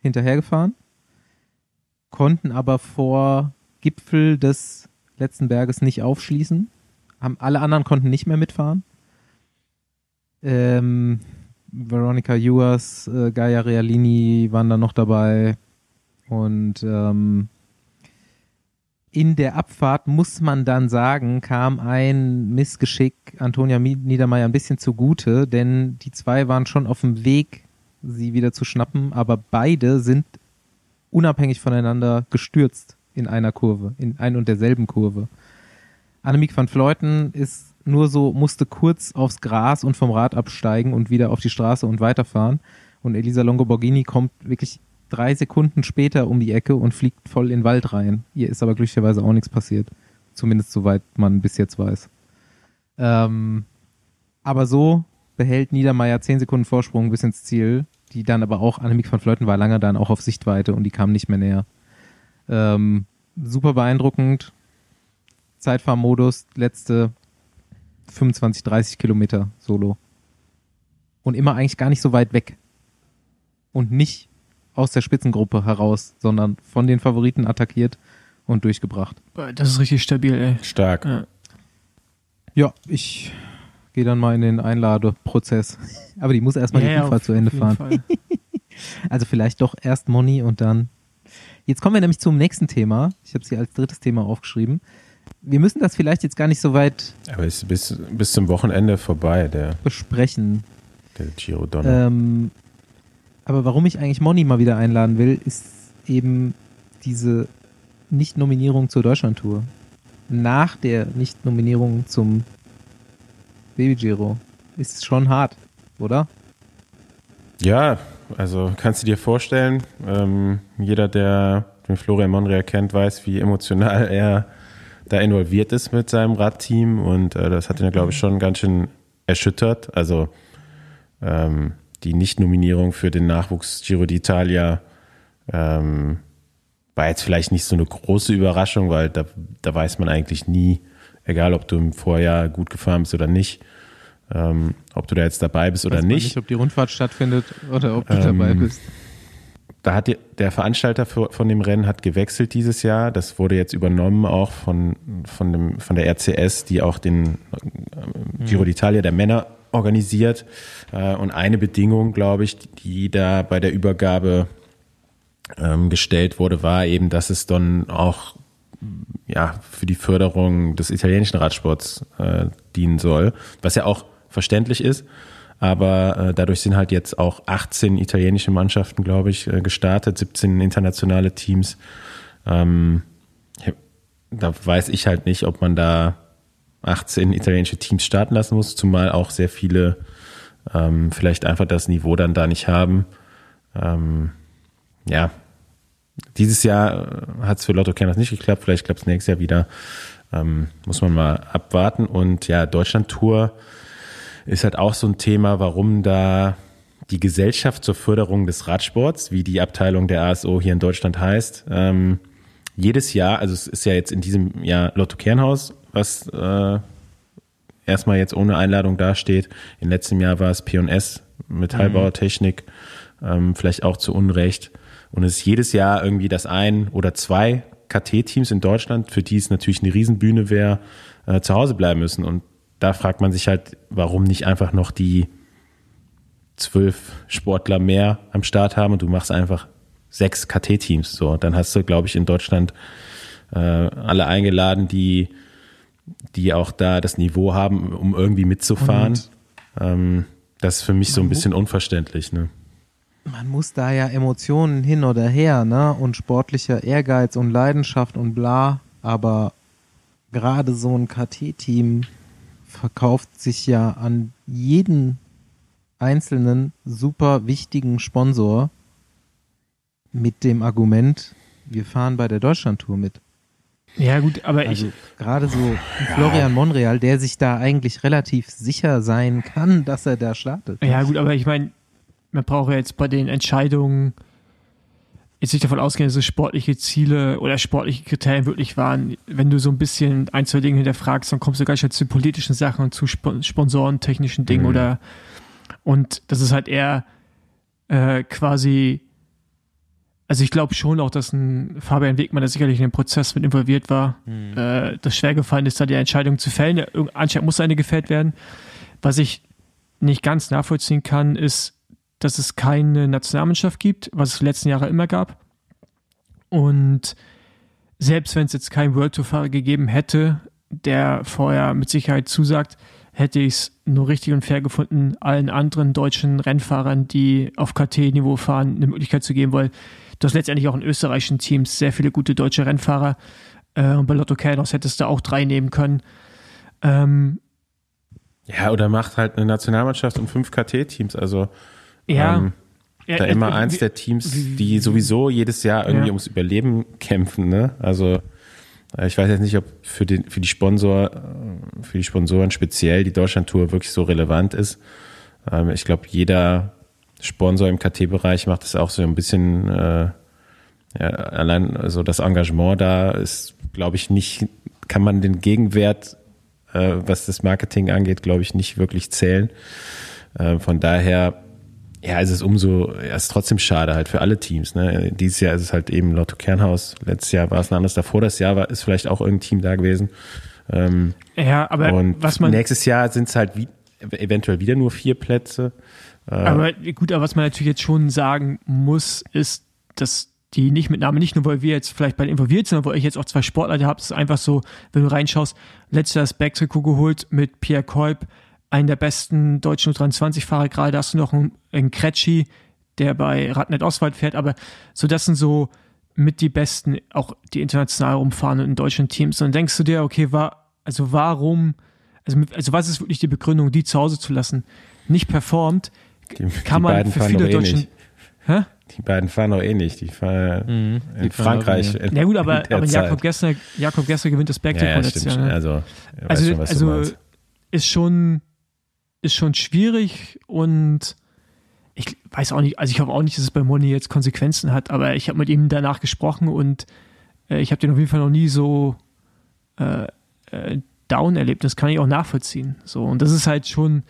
hinterhergefahren, konnten aber vor Gipfel des letzten Berges nicht aufschließen. Haben, alle anderen konnten nicht mehr mitfahren. Ähm, Veronica Ewers, äh, Gaia Realini waren dann noch dabei. Und ähm, in der Abfahrt muss man dann sagen, kam ein Missgeschick Antonia Niedermeyer ein bisschen zugute, denn die zwei waren schon auf dem Weg, sie wieder zu schnappen, aber beide sind unabhängig voneinander gestürzt in einer Kurve, in ein und derselben Kurve. Annemiek van Fleuten ist nur so, musste kurz aufs Gras und vom Rad absteigen und wieder auf die Straße und weiterfahren. Und Elisa Longoborghini kommt wirklich drei Sekunden später um die Ecke und fliegt voll in den Wald rein. Ihr ist aber glücklicherweise auch nichts passiert. Zumindest soweit man bis jetzt weiß. Ähm, aber so behält Niedermeyer zehn Sekunden Vorsprung bis ins Ziel, die dann aber auch, Annemiek van Fleuten war lange dann auch auf Sichtweite und die kam nicht mehr näher. Ähm, super beeindruckend. Zeitfahrmodus, letzte 25, 30 Kilometer solo. Und immer eigentlich gar nicht so weit weg. Und nicht aus der Spitzengruppe heraus, sondern von den Favoriten attackiert und durchgebracht. Das ist richtig stabil, ey. Stark. Ja, ja ich gehe dann mal in den Einladeprozess. Aber die muss erstmal ja, die Rundfahrt zu Ende fahren. also vielleicht doch erst Moni und dann. Jetzt kommen wir nämlich zum nächsten Thema. Ich habe sie als drittes Thema aufgeschrieben. Wir müssen das vielleicht jetzt gar nicht so weit. Aber ist bis, bis zum Wochenende vorbei, der. Besprechen. Der Giro Donner. Ähm, aber warum ich eigentlich Moni mal wieder einladen will, ist eben diese Nicht-Nominierung zur Deutschlandtour. Nach der Nicht-Nominierung zum Baby Giro. Ist schon hart, oder? Ja, also kannst du dir vorstellen, ähm, jeder, der den Florian Monreal kennt, weiß, wie emotional er da involviert ist mit seinem Radteam und äh, das hat ihn, glaube ich, schon ganz schön erschüttert. Also ähm, die Nicht-Nominierung für den Nachwuchs Giro d'Italia ähm, war jetzt vielleicht nicht so eine große Überraschung, weil da, da weiß man eigentlich nie, egal ob du im Vorjahr gut gefahren bist oder nicht, ähm, ob du da jetzt dabei bist oder weiß nicht. nicht. Ob die Rundfahrt stattfindet oder ob du ähm, dabei bist. Da hat die, der Veranstalter für, von dem Rennen hat gewechselt dieses Jahr. Das wurde jetzt übernommen auch von, von, dem, von der RCS, die auch den äh, Giro d'Italia der Männer organisiert. Äh, und eine Bedingung, glaube ich, die da bei der Übergabe ähm, gestellt wurde, war eben, dass es dann auch ja, für die Förderung des italienischen Radsports äh, dienen soll, was ja auch verständlich ist. Aber äh, dadurch sind halt jetzt auch 18 italienische Mannschaften, glaube ich, äh, gestartet, 17 internationale Teams. Ähm, da weiß ich halt nicht, ob man da 18 italienische Teams starten lassen muss, zumal auch sehr viele ähm, vielleicht einfach das Niveau dann da nicht haben. Ähm, ja, dieses Jahr hat es für Lotto Kerners nicht geklappt, vielleicht klappt es nächstes Jahr wieder. Ähm, muss man mal abwarten. Und ja, Deutschland-Tour ist halt auch so ein Thema, warum da die Gesellschaft zur Förderung des Radsports, wie die Abteilung der ASO hier in Deutschland heißt, ähm, jedes Jahr, also es ist ja jetzt in diesem Jahr Lotto Kernhaus, was äh, erstmal jetzt ohne Einladung dasteht. In letztem Jahr war es P&S Metallbauertechnik, ähm, vielleicht auch zu Unrecht. Und es ist jedes Jahr irgendwie das ein oder zwei KT-Teams in Deutschland, für die es natürlich eine Riesenbühne wäre, äh, zu Hause bleiben müssen. Und da fragt man sich halt, warum nicht einfach noch die zwölf Sportler mehr am Start haben und du machst einfach sechs KT-Teams. So, dann hast du, glaube ich, in Deutschland äh, alle eingeladen, die, die auch da das Niveau haben, um irgendwie mitzufahren. Ähm, das ist für mich so ein bisschen unverständlich. Ne? Man muss da ja Emotionen hin oder her, ne? Und sportlicher Ehrgeiz und Leidenschaft und bla. Aber gerade so ein KT-Team verkauft sich ja an jeden einzelnen super wichtigen Sponsor mit dem Argument, wir fahren bei der Deutschlandtour mit. Ja, gut, aber Also ich, gerade so Florian Monreal, der sich da eigentlich relativ sicher sein kann, dass er da startet. ja, gut, aber ich meine, man braucht ja jetzt bei den Entscheidungen jetzt nicht davon ausgehen, dass es sportliche Ziele oder sportliche Kriterien wirklich waren. Wenn du so ein bisschen ein, zwei Dinge hinterfragst, dann kommst du gleich zu politischen Sachen und zu Sp Sponsoren, technischen Dingen Mhm. oder und das ist halt eher äh, quasi also ich glaube schon auch, dass ein Fabian Wegmann, der sicherlich in den Prozess mit involviert war, äh, das schwer gefallen ist, da die Entscheidung zu fällen. Anscheinend muss eine gefällt werden. Was ich nicht ganz nachvollziehen kann, ist, dass es keine Nationalmannschaft gibt, was es die letzten Jahre immer gab. Und selbst wenn es jetzt keinen World Tour-Fahrer gegeben hätte, der vorher mit Sicherheit zusagt, hätte ich es nur richtig und fair gefunden, allen anderen deutschen Rennfahrern, die auf KT-Niveau fahren, eine Möglichkeit zu geben, weil du hast letztendlich auch in österreichischen Teams sehr viele gute deutsche Rennfahrer. Äh, und bei Lotto Kernos hättest du auch drei nehmen können. Ähm, Ja, oder macht halt eine Nationalmannschaft und fünf KT-Teams. Also ja, ähm, ja, da äh, immer wie- eins der Teams, die sowieso jedes Jahr irgendwie Ja. ums Überleben kämpfen. Ne? Also äh, ich weiß jetzt nicht, ob für, den, für die Sponsor, äh, für die Sponsoren speziell die Deutschlandtour wirklich so relevant ist. Ähm, Ich glaube, jeder Sponsor im KT-Bereich macht das auch so ein bisschen, äh, ja, allein also das Engagement da ist, glaube ich, nicht, kann man den Gegenwert, äh, was das Marketing angeht, glaube ich, nicht wirklich zählen. Äh, Von daher, ja, es ist umso, ja, es ist trotzdem schade halt für alle Teams. Ne? Dieses Jahr ist es halt eben Lotto Kernhaus. Letztes Jahr war es ein anderes. Davor das Jahr war, ist vielleicht auch irgendein Team da gewesen. Ähm, ja, aber und was man nächstes Jahr sind es halt wie, eventuell wieder nur vier Plätze. Äh, Aber gut, aber was man natürlich jetzt schon sagen muss, ist, dass die nicht mit Namen, nicht nur weil wir jetzt vielleicht bei involviert sind, sondern weil ich jetzt auch zwei Sportler habe, ist einfach so, wenn du reinschaust, letztes Jahr das Backtrikot geholt mit Pierre Kolb, einen der besten deutschen U23-Fahrer gerade, da hast du noch einen, einen Kretschi, der bei Radnet Oswald fährt, aber so, das sind so mit die besten, auch die international rumfahren in deutschen Teams. Und dann denkst du dir, okay, war, also warum, also, also was ist wirklich die Begründung, die zu Hause zu lassen? Nicht performt, die, kann die man beiden für fahren viele eh deutschen. nicht. Hä? Die beiden fahren doch eh nicht. Die fahren Mhm, die in fahren Frankreich. auch in- Ja gut, aber, aber. Jakob Gessner, Jakob Gessner gewinnt das ja, Backtrikot ja, letztes. Jahr. Ne? Also, Also, schon, also ist schon ist schon schwierig und ich weiß auch nicht, also ich hoffe auch nicht, dass es bei Moni jetzt Konsequenzen hat, aber ich habe mit ihm danach gesprochen und äh, ich habe den auf jeden Fall noch nie so äh, äh, down erlebt. Das kann ich auch nachvollziehen. So und das ist halt schon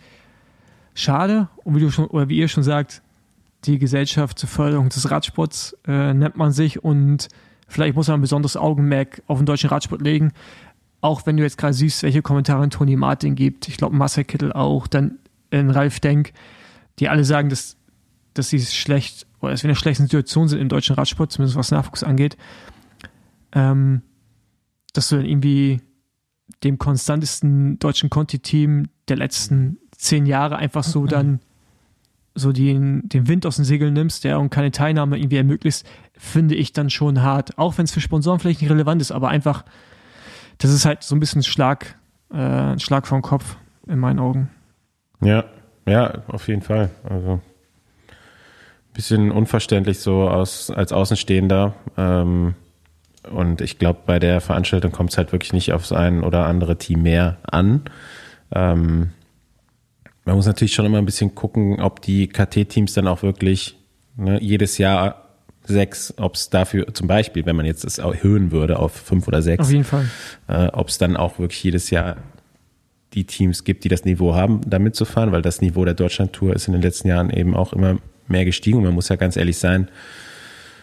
schade und wie du schon oder wie ihr schon sagt, die Gesellschaft zur Förderung des Radsports äh, nennt man sich und vielleicht muss man ein besonderes Augenmerk auf den deutschen Radsport legen. Auch wenn du jetzt gerade siehst, welche Kommentare Toni Martin gibt, ich glaube Marcel Kittel auch, dann in Ralf Denk, die alle sagen, dass, dass sie schlecht oder dass wir in einer schlechten Situation sind im deutschen Radsport, zumindest was Nachwuchs angeht, ähm, dass du dann irgendwie dem konstantesten deutschen Conti-Team der letzten zehn Jahre einfach so dann so den, den Wind aus den Segeln nimmst, der und keine Teilnahme irgendwie ermöglicht, finde ich dann schon hart. Auch wenn es für Sponsoren vielleicht nicht relevant ist, aber einfach, das ist halt so ein bisschen ein Schlag, äh, ein Schlag vom Kopf in meinen Augen. Ja, Ja, auf jeden Fall. Also bisschen unverständlich so aus, als Außenstehender. Ähm, und ich glaube, bei der Veranstaltung kommt es halt wirklich nicht aufs ein oder andere Team mehr an. Ähm, man muss natürlich schon immer ein bisschen gucken, ob die KT-Teams dann auch wirklich ne, jedes Jahr sechs, ob es dafür zum Beispiel, wenn man jetzt das erhöhen würde auf fünf oder sechs, auf jeden Fall, äh, ob es dann auch wirklich jedes Jahr die Teams gibt, die das Niveau haben, da mitzufahren, weil das Niveau der Deutschland-Tour ist in den letzten Jahren eben auch immer mehr gestiegen. Und man muss ja ganz ehrlich sein,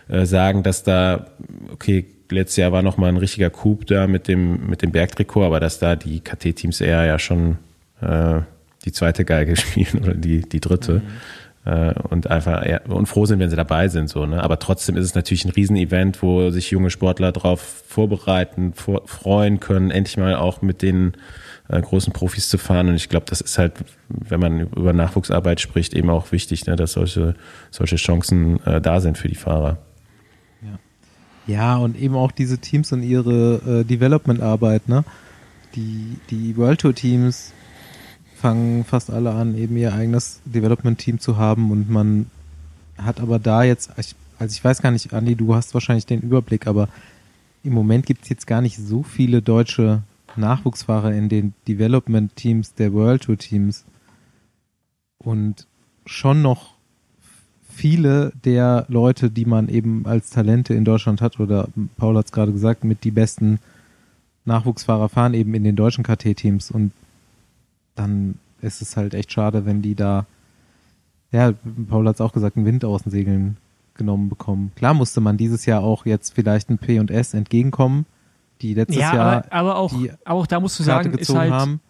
äh, sagen, dass da, okay, letztes Jahr war noch mal ein richtiger Coup da mit dem, mit dem Bergtrikot, aber dass da die KT-Teams eher ja schon äh, die zweite Geige spielen oder die, die dritte. Mhm. Äh, und einfach eher, und froh sind, wenn sie dabei sind. So, ne? Aber trotzdem ist es natürlich ein Riesenevent, wo sich junge Sportler darauf vorbereiten, vor, freuen können, endlich mal auch mit den äh, großen Profis zu fahren. Und ich glaube, das ist halt, wenn man über Nachwuchsarbeit spricht, eben auch wichtig, ne, dass solche, solche Chancen äh, da sind für die Fahrer. Ja. ja, und eben auch diese Teams und ihre äh, Development-Arbeit, ne? Die, die World Tour Teams fangen fast alle an, eben ihr eigenes Development-Team zu haben und man hat aber da jetzt, also ich weiß gar nicht, Andi, du hast wahrscheinlich den Überblick, aber im Moment gibt es jetzt gar nicht so viele deutsche Nachwuchsfahrer in den Development-Teams der World Tour Teams. Und schon noch viele der Leute, die man eben als Talente in Deutschland hat, oder Paul hat es gerade gesagt, mit die besten Nachwuchsfahrer fahren eben in den deutschen KT-Teams und dann ist es halt echt schade, wenn die da, ja, Paul hat es auch gesagt, einen Wind aus den Segeln genommen bekommen. Klar musste man dieses Jahr auch jetzt vielleicht ein P und S entgegenkommen, die letztes ja, Jahr. Aber, aber auch, auch da musst du sagen, ist halt, haben.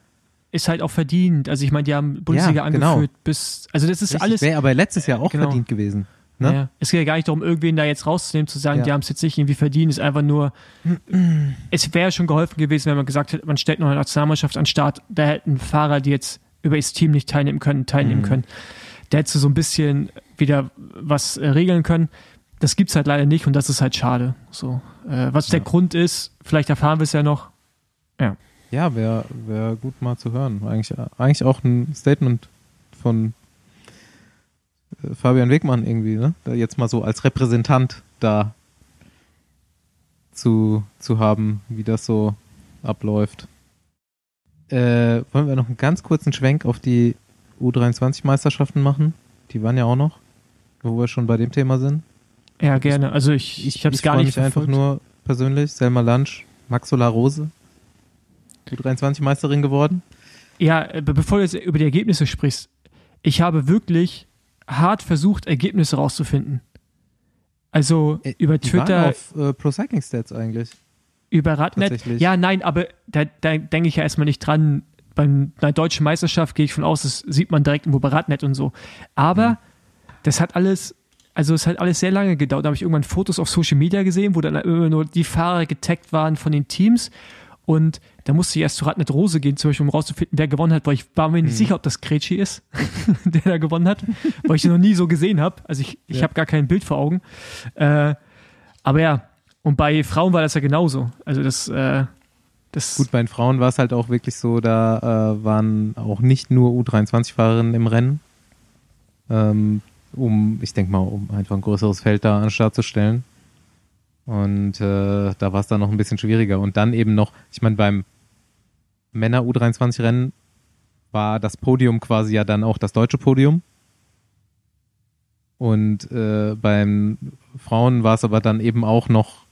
ist halt auch verdient. Also ich meine, die haben Bundesliga ja, genau. angeführt bis. Also das ist Richtig, alles. Wäre aber letztes Jahr auch genau. verdient gewesen. Ne? Ja, es geht ja gar nicht darum, irgendwen da jetzt rauszunehmen, zu sagen, ja. die haben es jetzt nicht irgendwie verdient, ist einfach nur, es wäre schon geholfen gewesen, wenn man gesagt hätte, man stellt noch eine Nationalmannschaft an den Start, da hätten Fahrer, die jetzt über das Team nicht teilnehmen können, teilnehmen mhm. können. Da hättest du so ein bisschen wieder was äh, regeln können das gibt es halt leider nicht und das ist halt schade. So, äh, was der Grund ist, vielleicht erfahren wir es ja noch. Ja. Ja, wäre wär gut mal zu hören. Eigentlich, eigentlich auch ein Statement von äh, Fabian Wegmann irgendwie, ne? Da jetzt mal so als Repräsentant da zu, zu haben, wie das so abläuft. Äh, wollen wir noch einen ganz kurzen Schwenk auf die U23-Meisterschaften machen? Die waren ja auch noch, wo wir schon bei dem Thema sind. Ja, gerne. Also ich, ich, ich habe es gar nicht mich einfach nur persönlich. Selma Lunch, Maxola Rose, U23-Meisterin geworden. Ja, bevor du jetzt über die Ergebnisse sprichst, ich habe wirklich hart versucht, Ergebnisse rauszufinden. Also äh, über Twitter. Auf äh, Pro Cycling Stats eigentlich. Über Radnet. Ja, nein, aber da, da denke ich ja erstmal nicht dran. Bei einer deutschen Meisterschaft gehe ich von aus, das sieht man direkt irgendwo bei Radnet und so. Aber mhm. das hat alles also es hat alles sehr lange gedauert. Da habe ich irgendwann Fotos auf Social Media gesehen, wo dann immer nur die Fahrer getaggt waren von den Teams. Und da musste ich erst zu Radnet Rose gehen, zum Beispiel, um rauszufinden, wer gewonnen hat, weil ich war mir nicht hm. sicher, ob das Kretschi ist, der da gewonnen hat, weil ich ihn noch nie so gesehen habe. Also ich, ich ja. habe gar kein Bild vor Augen. Äh, aber ja, und bei Frauen war das ja genauso. Also das, äh, das Gut, bei den Frauen war es halt auch wirklich so, da äh, waren auch nicht nur U23-Fahrerinnen im Rennen. Ähm, um, ich denke mal, um einfach ein größeres Feld da an den Start zu stellen. Und äh, da war es dann noch ein bisschen schwieriger. Und dann eben noch, ich meine, beim Männer U23-Rennen war das Podium quasi ja dann auch das deutsche Podium. Und äh, beim Frauen war es aber dann eben auch noch,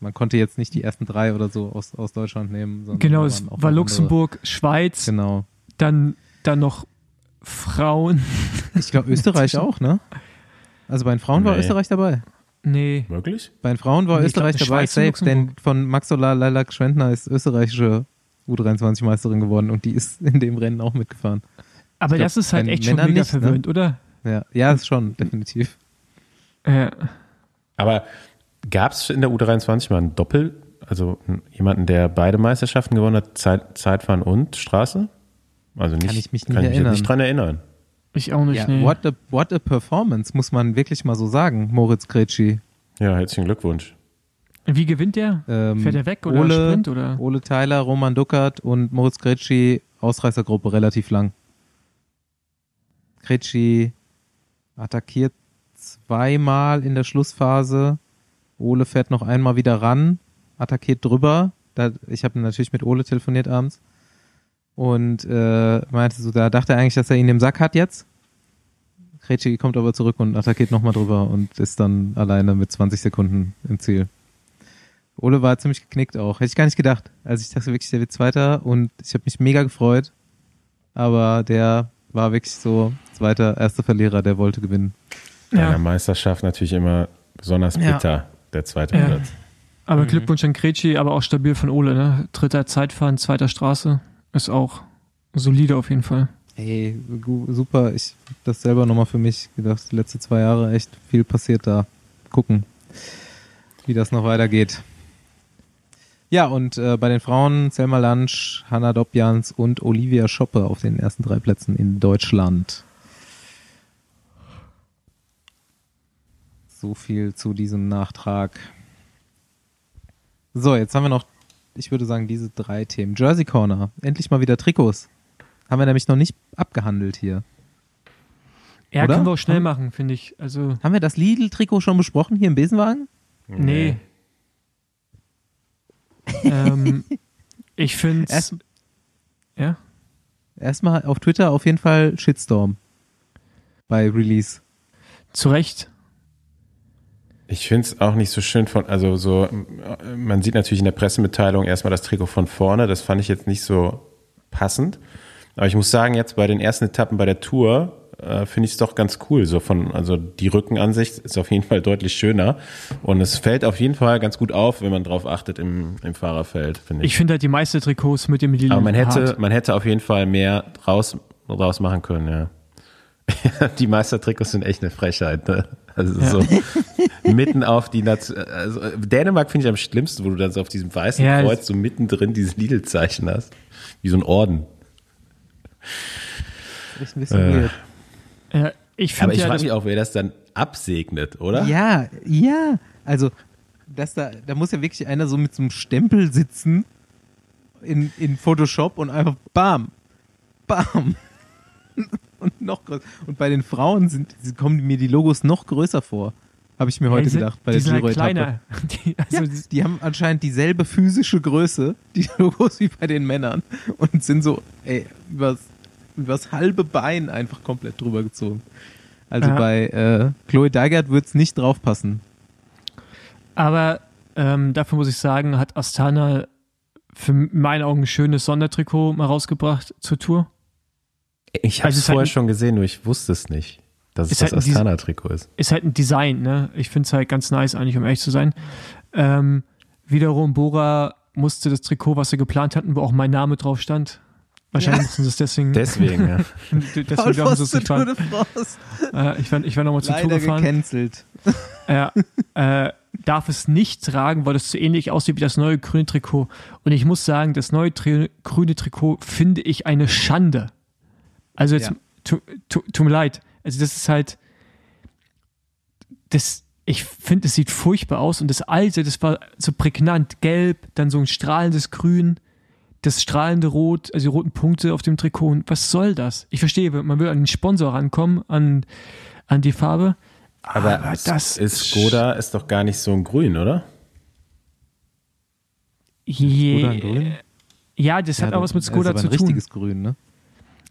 man konnte jetzt nicht die ersten drei oder so aus, aus Deutschland nehmen. Genau, es war Luxemburg, andere. Schweiz, genau. dann, dann noch Frauen. Ich glaube Österreich auch, ne? Also bei den Frauen nee. war Österreich dabei. Nee. Wirklich? Bei den Frauen war nee, Österreich glaub, dabei, safe, denn von Maxola Leilak Schwendner ist österreichische U23-Meisterin geworden und die ist in dem Rennen auch mitgefahren. Aber glaub, das ist halt echt schon mega nicht, ne? verwöhnt, ne? oder? Ja, ja, ist schon, definitiv. Ja. Aber gab es in der U23 mal ein Doppel, also jemanden, der beide Meisterschaften gewonnen hat, Zeit, Zeitfahren und Straße? Also nicht, kann ich mich nicht kann erinnern. Ich nicht dran erinnern. Ich auch nicht, ja, nee. what, a, what a performance, muss man wirklich mal so sagen, Moritz Kretschi. Ja, herzlichen Glückwunsch. Wie gewinnt der? Ähm, Fährt er weg oder Ole, Sprint? Oder? Ole Tyler, Roman Duckert und Moritz Kretschi, Ausreißergruppe relativ lang. Kretschi attackiert zweimal in der Schlussphase. Ole fährt noch einmal wieder ran, attackiert drüber. Da, ich habe natürlich mit Ole telefoniert abends und äh, meinte so, da dachte er eigentlich, dass er ihn im Sack hat jetzt. Kretschi kommt aber zurück und attackiert nochmal drüber und ist dann alleine mit 20 Sekunden im Ziel. Ole war ziemlich geknickt auch. Hätte ich gar nicht gedacht. Also ich dachte wirklich, der wird Zweiter und ich habe mich mega gefreut. Aber der war wirklich so zweiter, erster Verlierer, der wollte gewinnen. Ja. der Meisterschaft natürlich immer besonders bitter, ja. der zweite ja. Platz. Aber mhm. Glückwunsch an Kretschi, aber auch stabil von Ole, ne? Dritter Zeitfahren, zweiter Straße. Ist auch solide auf jeden Fall. Hey, super. Ich habe das selber nochmal für mich gedacht. Die letzten zwei Jahre echt viel passiert da. Gucken, wie das noch weitergeht. Ja, und äh, bei den Frauen Selma Lansch, Hanna Dobjans und Olivia Schoppe auf den ersten drei Plätzen in Deutschland. So viel zu diesem Nachtrag. So, jetzt haben wir noch, ich würde sagen, diese drei Themen. Jersey Corner, endlich mal wieder Trikots. Haben wir nämlich noch nicht abgehandelt hier. Ja, Oder? können wir auch schnell haben, machen, finde ich. Also haben wir das Lidl-Trikot schon besprochen hier im Besenwagen? Nee ähm, ich finde Erst, ja. Erstmal auf Twitter auf jeden Fall Shitstorm bei Release. Zu Recht. Ich finde es auch nicht so schön von, also so, man sieht natürlich in der Pressemitteilung erstmal das Trikot von vorne, das fand ich jetzt nicht so passend. Aber ich muss sagen, jetzt bei den ersten Etappen bei der Tour äh, finde ich es doch ganz cool. So von, also die Rückenansicht ist auf jeden Fall deutlich schöner. Und es fällt auf jeden Fall ganz gut auf, wenn man drauf achtet im, im Fahrerfeld, finde ich. Ich finde halt die meisten Trikots mit dem Lila. Aber man hätte, man hätte auf jeden Fall mehr draus, draus machen können, ja. die Meistertrikots sind echt eine Frechheit, ne? Also ja. so mitten auf die Nation. Also Dänemark finde ich am schlimmsten, wo du dann so auf diesem weißen ja, Kreuz so mittendrin dieses Lidl-Zeichen hast. Wie so ein Orden. Ist ein bisschen äh, weird. Ja, ich Aber ich ja, frage mich auch, wer das dann absegnet, oder? Ja, ja. Also, dass da, da muss ja wirklich einer so mit so einem Stempel sitzen in, in Photoshop und einfach bam, bam. Und noch größer. Und bei den Frauen sind, kommen mir die Logos noch größer vor. Habe ich mir heute sind, gedacht. Bei die der sind halt kleiner. Die, also ja, die haben anscheinend dieselbe physische Größe, die Logos wie bei den Männern. Und sind so, ey, übers übers halbe Bein einfach komplett drüber gezogen. Also ja. bei äh, Chloe Dygert wird es nicht draufpassen. Aber ähm, dafür muss ich sagen, hat Astana für meine Augen ein schönes Sondertrikot mal rausgebracht zur Tour. Ich habe also es vorher halt schon gesehen, nur ich wusste es nicht, dass es das halt Astana-Trikot ist. Ist halt ein Design, ne? Ich finde es halt ganz nice, eigentlich, um ehrlich zu sein. Ähm, wiederum, Bora musste das Trikot, was sie geplant hatten, wo auch mein Name drauf stand, Wahrscheinlich müssen sie es deswegen. Deswegen, ja. deswegen dürfen sie es nicht fahren. Äh, ich war, ich war nochmal zur Tour gefahren. gecancelt. Ja, äh, darf es nicht tragen, weil es so ähnlich aussieht wie das neue grüne Trikot. Und ich muss sagen, das neue Tri grüne Trikot finde ich eine Schande. Also jetzt, ja. tut mir leid. Also das ist halt, das, ich finde, es sieht furchtbar aus. Und das alte, das war so prägnant gelb, dann so ein strahlendes Grün das strahlende Rot, also die roten Punkte auf dem Trikot. Was soll das? Ich verstehe, man will an den Sponsor rankommen, an, an die Farbe. Aber, aber das ist Skoda ist doch gar nicht so ein Grün, oder? Je, grün? Ja, das ja, hat auch was mit Skoda zu tun. ein richtiges Grün, ne?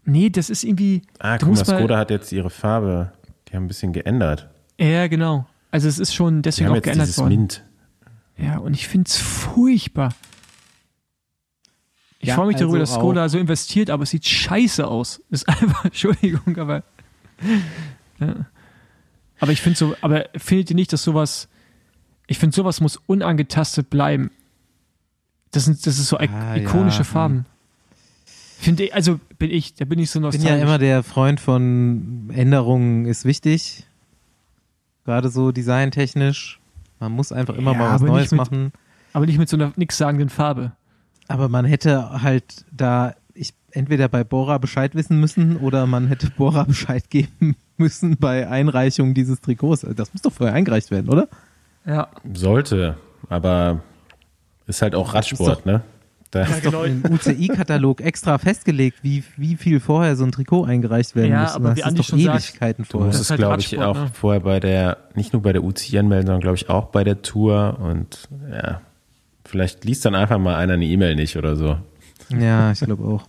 Nee, das ist irgendwie. Ah, guck mal, Skoda hat jetzt ihre Farbe. Die haben ein bisschen geändert. Ja, genau. Also es ist schon deswegen auch geändert worden. Mint. Ja, und ich finde es furchtbar. Ich ja, freue mich also darüber, dass Skoda so investiert, aber es sieht scheiße aus. Ist einfach, Entschuldigung, aber. Ja. Aber ich finde so, aber findet ihr nicht, dass sowas, ich finde sowas muss unangetastet bleiben. Das sind, das ist so ah, ikonische ja. Farben. Finde ich, also bin ich, da bin ich so nostalgisch. Ich bin ja immer der Freund von Änderungen ist wichtig. Gerade so designtechnisch. Man muss einfach immer ja, mal was Neues mit, machen. Aber nicht mit so einer nichtssagenden Farbe. Aber man hätte halt da ich, entweder bei Bora Bescheid wissen müssen oder man hätte Bora Bescheid geben müssen bei Einreichung dieses Trikots. Das muss doch vorher eingereicht werden, oder? Ja. Sollte, aber ist halt auch Radsport, ne? Da ist genau. doch im UCI-Katalog extra festgelegt, wie, wie viel vorher so ein Trikot eingereicht werden ja, muss. Aber das wie ist doch Ewigkeiten sagt, vorher. Du musst es, halt glaube ich, auch ne? vorher bei der, nicht nur bei der UCI anmelden, sondern glaube ich auch bei der Tour und ja, vielleicht liest dann einfach mal einer eine E-Mail nicht oder so. Ja, ich glaube auch.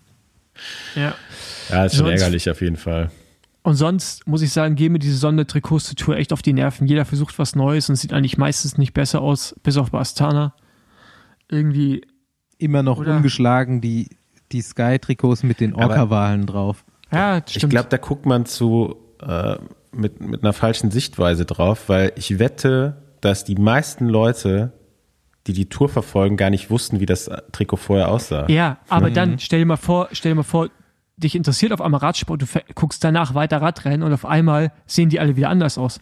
ja. Ja, ist schon sonst, ärgerlich auf jeden Fall. Und sonst muss ich sagen, gehen mir diese Sondertrikots zur Tour echt auf die Nerven. Jeder versucht was Neues und sieht eigentlich meistens nicht besser aus, bis auf bei Astana. Irgendwie immer noch Oder? ungeschlagen die, die Sky-Trikots mit den Orca-Wahlen drauf. Ja, stimmt. Ich glaube, da guckt man zu äh, mit, mit einer falschen Sichtweise drauf, weil ich wette, dass die meisten Leute, die die Tour verfolgen, gar nicht wussten, wie das Trikot vorher aussah. Ja, aber mhm. dann stell dir mal vor, stell dir mal vor, dich interessiert auf einmal Radsport, du guckst danach weiter Radrennen und auf einmal sehen die alle wieder anders aus.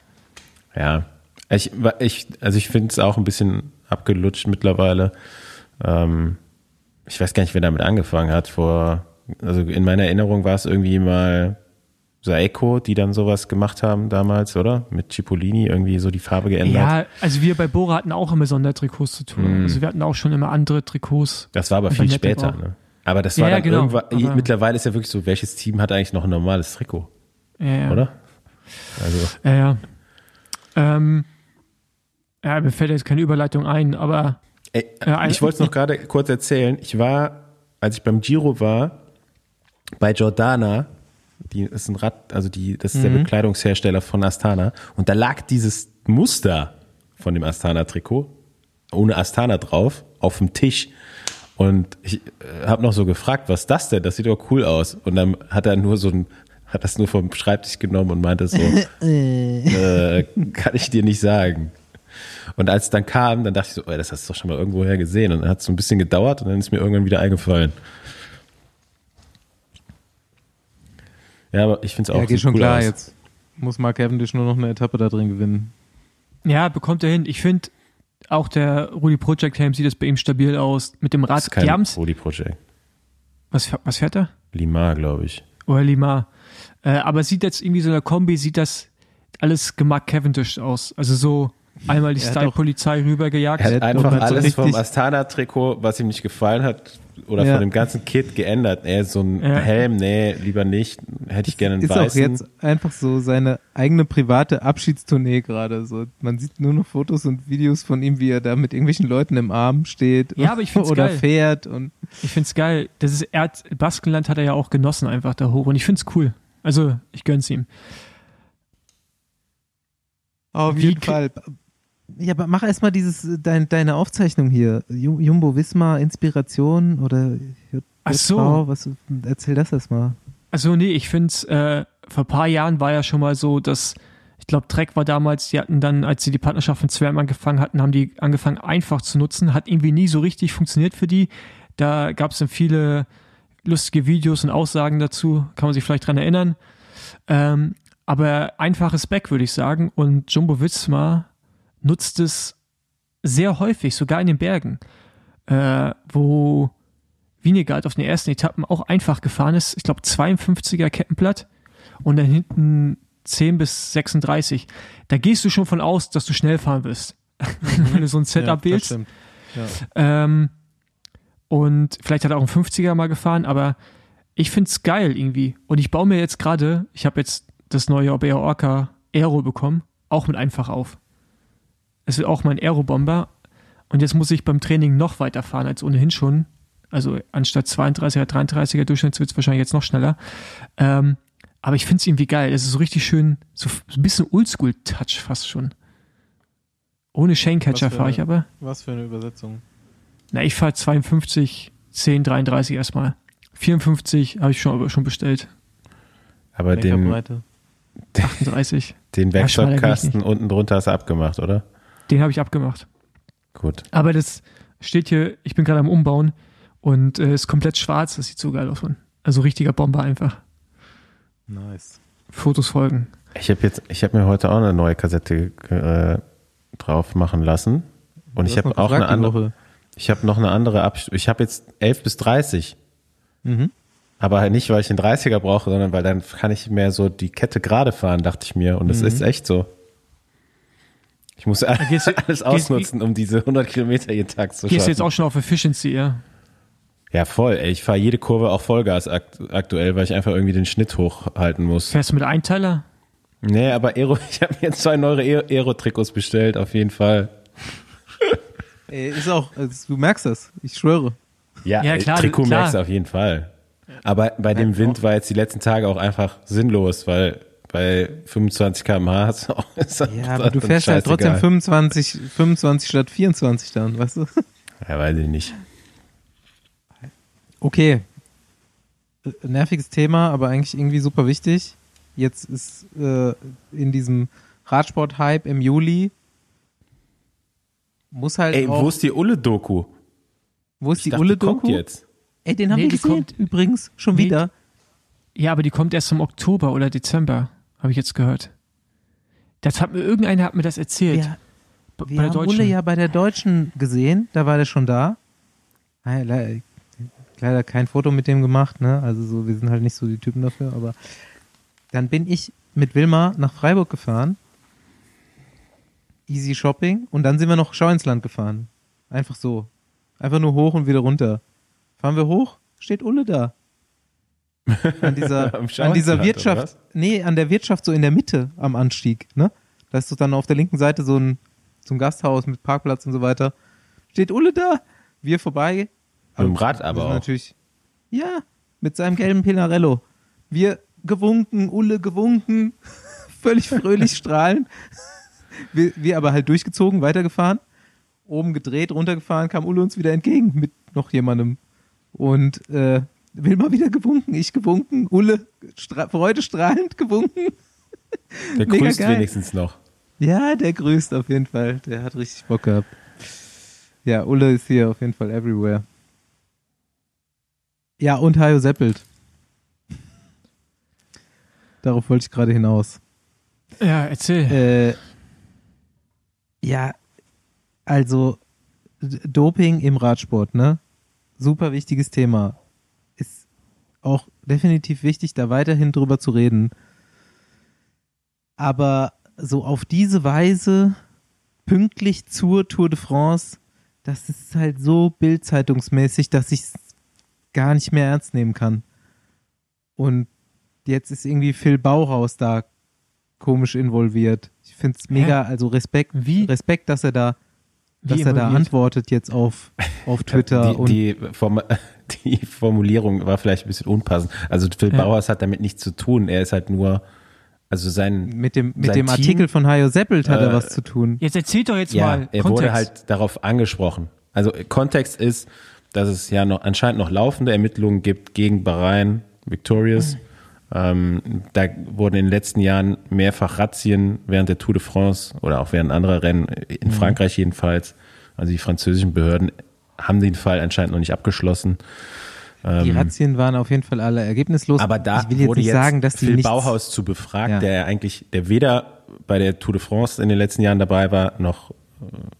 Ja, ich, ich also ich finde es auch ein bisschen abgelutscht mittlerweile. Ähm, ich weiß gar nicht, wer damit angefangen hat. Vor, also in meiner Erinnerung war es irgendwie mal Saeco, die dann sowas gemacht haben damals, oder? Mit Cipollini irgendwie so die Farbe geändert. Ja, also wir bei Bora hatten auch immer Sondertrikots zu tun. Mm. Also wir hatten auch schon immer andere Trikots. Das war aber viel später, ne? Aber das war ja, dann genau, irgendwann, mittlerweile ist ja wirklich so, welches Team hat eigentlich noch ein normales Trikot? Ja, ja. Oder? Also. Ja, ja. Ähm, ja, mir fällt jetzt keine Überleitung ein, aber Ey, ja, ich wollte es noch gerade kurz erzählen. Ich war, als ich beim Giro war, bei Jordana, die ist ein Rad, also die, das ist mhm. der Bekleidungshersteller von Astana, und da lag dieses Muster von dem Astana-Trikot, ohne Astana drauf, auf dem Tisch. Und ich äh, habe noch so gefragt, was ist das denn? Das sieht doch cool aus. Und dann hat er nur so ein, hat das nur vom Schreibtisch genommen und meinte so, äh, kann ich dir nicht sagen. Und als es dann kam, dann dachte ich so, oh, das hast du doch schon mal irgendwoher gesehen. Und dann hat es so ein bisschen gedauert und dann ist mir irgendwann wieder eingefallen. Ja, aber ich finde es auch ja, geht schon cool klar. Aus. Jetzt muss Mark Cavendish nur noch eine Etappe da drin gewinnen. Ja, bekommt er hin. Ich finde, auch der Rudi Project Helm sieht das bei ihm stabil aus. Mit dem Rad. Das ist kein Rudi Project. Was, was fährt er? Limar, glaube ich. Oder Limar. Äh, aber sieht jetzt irgendwie so eine Kombi, sieht das alles gemacht Cavendish aus. Also so einmal die Style-Polizei rübergejagt. Er hat einfach alles vom Astana-Trikot, was ihm nicht gefallen hat, oder ja. von dem ganzen Kit geändert. Er so ein ja. Helm, nee, lieber nicht. Hätte ich gerne einen ist weißen. Ist auch jetzt einfach so seine eigene private Abschiedstournee gerade. So, man sieht nur noch Fotos und Videos von ihm, wie er da mit irgendwelchen Leuten im Arm steht. Ja, aber ich find's oder geil. fährt und. Ich find's geil. Das ist, er hat, Baskenland hat er ja auch genossen einfach da hoch und ich find's cool. Also, ich gönn's ihm. Auf jeden Fall. Ja, aber mach erstmal dieses, dein, deine Aufzeichnung hier. Jumbo Wismar, Inspiration oder JV, Ach so. Was, erzähl das erstmal. Also nee, ich finde äh, vor ein paar Jahren war ja schon mal so, dass, ich glaube, Trek war damals, die hatten dann, als sie die Partnerschaft von Zwerm angefangen hatten, haben die angefangen einfach zu nutzen. Hat irgendwie nie so richtig funktioniert für die. Da gab es dann viele lustige Videos und Aussagen dazu, kann man sich vielleicht dran erinnern. Ähm, aber einfaches Back, würde ich sagen. Und Jumbo Wismar nutzt es sehr häufig, sogar in den Bergen, äh, wo Wienegard auf den ersten Etappen auch einfach gefahren ist. Ich glaube 52er Kettenblatt und dann hinten 10 bis 36. Da gehst du schon von aus, dass du schnell fahren wirst, wenn du so ein Setup ja, wählst. Ja. Ähm, und vielleicht hat er auch ein 50er mal gefahren, aber ich finde es geil irgendwie. Und ich baue mir jetzt gerade, ich habe jetzt das neue Orbea Orca Aero bekommen, auch mit einfach auf es ist auch mein Aerobomber. Und jetzt muss ich beim Training noch weiter fahren als ohnehin schon. Also anstatt 32er, 33er Durchschnitt wird es wahrscheinlich jetzt noch schneller. Ähm, aber ich finde es irgendwie geil. Es ist so richtig schön, so ein bisschen Oldschool-Touch fast schon. Ohne Shanecatcher fahre ich aber. Was für eine Übersetzung? Na, ich fahre 52, 10, 33 erstmal. 54 habe ich schon, schon bestellt. Aber den, 38. Den Werkzeugkasten unten drunter hast du abgemacht, oder? Den habe ich abgemacht. Gut. Aber das steht hier, ich bin gerade am Umbauen und äh, ist komplett schwarz. Das sieht so geil aus. Also richtiger Bomber einfach. Nice. Fotos folgen. Ich habe jetzt, ich habe mir heute auch eine neue Kassette äh, drauf machen lassen. Und ich habe auch eine andere. Ich habe noch eine andere Abst Ich habe jetzt 11 bis 30. Mhm. Aber nicht, weil ich den 30er brauche, sondern weil dann kann ich mehr so die Kette gerade fahren, dachte ich mir. Und das mhm. ist echt so. Ich muss alles, alles ausnutzen, um diese 100 Kilometer jeden Tag zu schaffen. Gehst du jetzt auch schon auf Efficiency, ja? Ja, voll. Ey, ich fahre jede Kurve auch Vollgas akt aktuell, weil ich einfach irgendwie den Schnitt hochhalten muss. Fährst du mit Einteiler? Nee, aber Aero, ich habe mir jetzt zwei neue Aero-Trikots bestellt, auf jeden Fall. Ey, ist auch, du merkst das, ich schwöre. Ja, ja klar, Trikot klar. merkst du auf jeden Fall. Aber bei dem Wind war jetzt die letzten Tage auch einfach sinnlos, weil bei 25 km/h ist auch. Ist ja, aber du fährst halt trotzdem 25, 25 statt 24 dann, weißt du? Ja, weiß ich nicht. Okay. Nerviges Thema, aber eigentlich irgendwie super wichtig. Jetzt ist äh, in diesem Radsport-Hype im Juli muss halt. Ey, auch, wo ist die Ulle-Doku? Wo ist ich die Ulle-Doku? jetzt. Ey, den haben nee, wir gesehen, kommt, übrigens, schon nee, wieder. Ja, aber die kommt erst im Oktober oder Dezember, habe ich jetzt gehört. Das hat mir, irgendeiner hat mir das erzählt. Ja, wir haben Ulle ja bei der Deutschen gesehen, da war der schon da. Leider kein Foto mit dem gemacht, ne? Also so, wir sind halt nicht so die Typen dafür, aber dann bin ich mit Wilma nach Freiburg gefahren. Easy Shopping und dann sind wir noch Schau ins Land gefahren. Einfach so. Einfach nur hoch und wieder runter. Fahren wir hoch, steht Ulle da. An dieser, an dieser Wirtschaft, nee, an der Wirtschaft so in der Mitte am Anstieg, ne? Da ist so dann auf der linken Seite so ein, so ein Gasthaus mit Parkplatz und so weiter. Steht Ulle da, wir vorbei. Mit dem Rad aber auch. Natürlich, ja, mit seinem gelben Pinarello. Wir gewunken, Ulle gewunken, völlig fröhlich strahlen. Wir, wir aber halt durchgezogen, weitergefahren, oben gedreht, runtergefahren, kam Ulle uns wieder entgegen mit noch jemandem. Und äh, will mal wieder gewunken, ich gewunken, Ulle stra freudestrahlend gewunken. Der grüßt geil. wenigstens noch. Ja, der grüßt auf jeden Fall. Der hat richtig Bock gehabt. Ja, Ulle ist hier auf jeden Fall everywhere. Ja, und Hajo Seppelt. Darauf wollte ich gerade hinaus. Ja, erzähl. Äh, ja, also Doping im Radsport, ne? Super wichtiges Thema. Auch definitiv wichtig, da weiterhin drüber zu reden. Aber so auf diese Weise pünktlich zur Tour de France, das ist halt so bildzeitungsmäßig, dass ich es gar nicht mehr ernst nehmen kann. Und jetzt ist irgendwie Phil Bauhaus da komisch involviert. Ich finde es mega, Hä? also Respekt, Wie? Respekt, dass er da, dass er da antwortet jetzt auf, auf Twitter. die, und die, Form, die Formulierung war vielleicht ein bisschen unpassend. Also Phil ja. Bauhaus hat damit nichts zu tun. Er ist halt nur also sein mit dem mit dem Team, Artikel von Hajo Seppelt hat äh, er was zu tun. Jetzt erzählt doch jetzt ja, mal. Er Kontext. wurde halt darauf angesprochen. Also Kontext ist, dass es ja noch anscheinend noch laufende Ermittlungen gibt gegen Bahrain Victorious. Mhm. Ähm, da wurden in den letzten Jahren mehrfach Razzien während der Tour de France oder auch während anderer Rennen, in mhm. Frankreich jedenfalls. Also die französischen Behörden haben den Fall anscheinend noch nicht abgeschlossen. Die ähm, Razzien waren auf jeden Fall alle ergebnislos. Aber da ich will jetzt wurde nicht jetzt sagen, dass Phil Bauhaus zu befragt, ja. der eigentlich, der weder bei der Tour de France in den letzten Jahren dabei war, noch,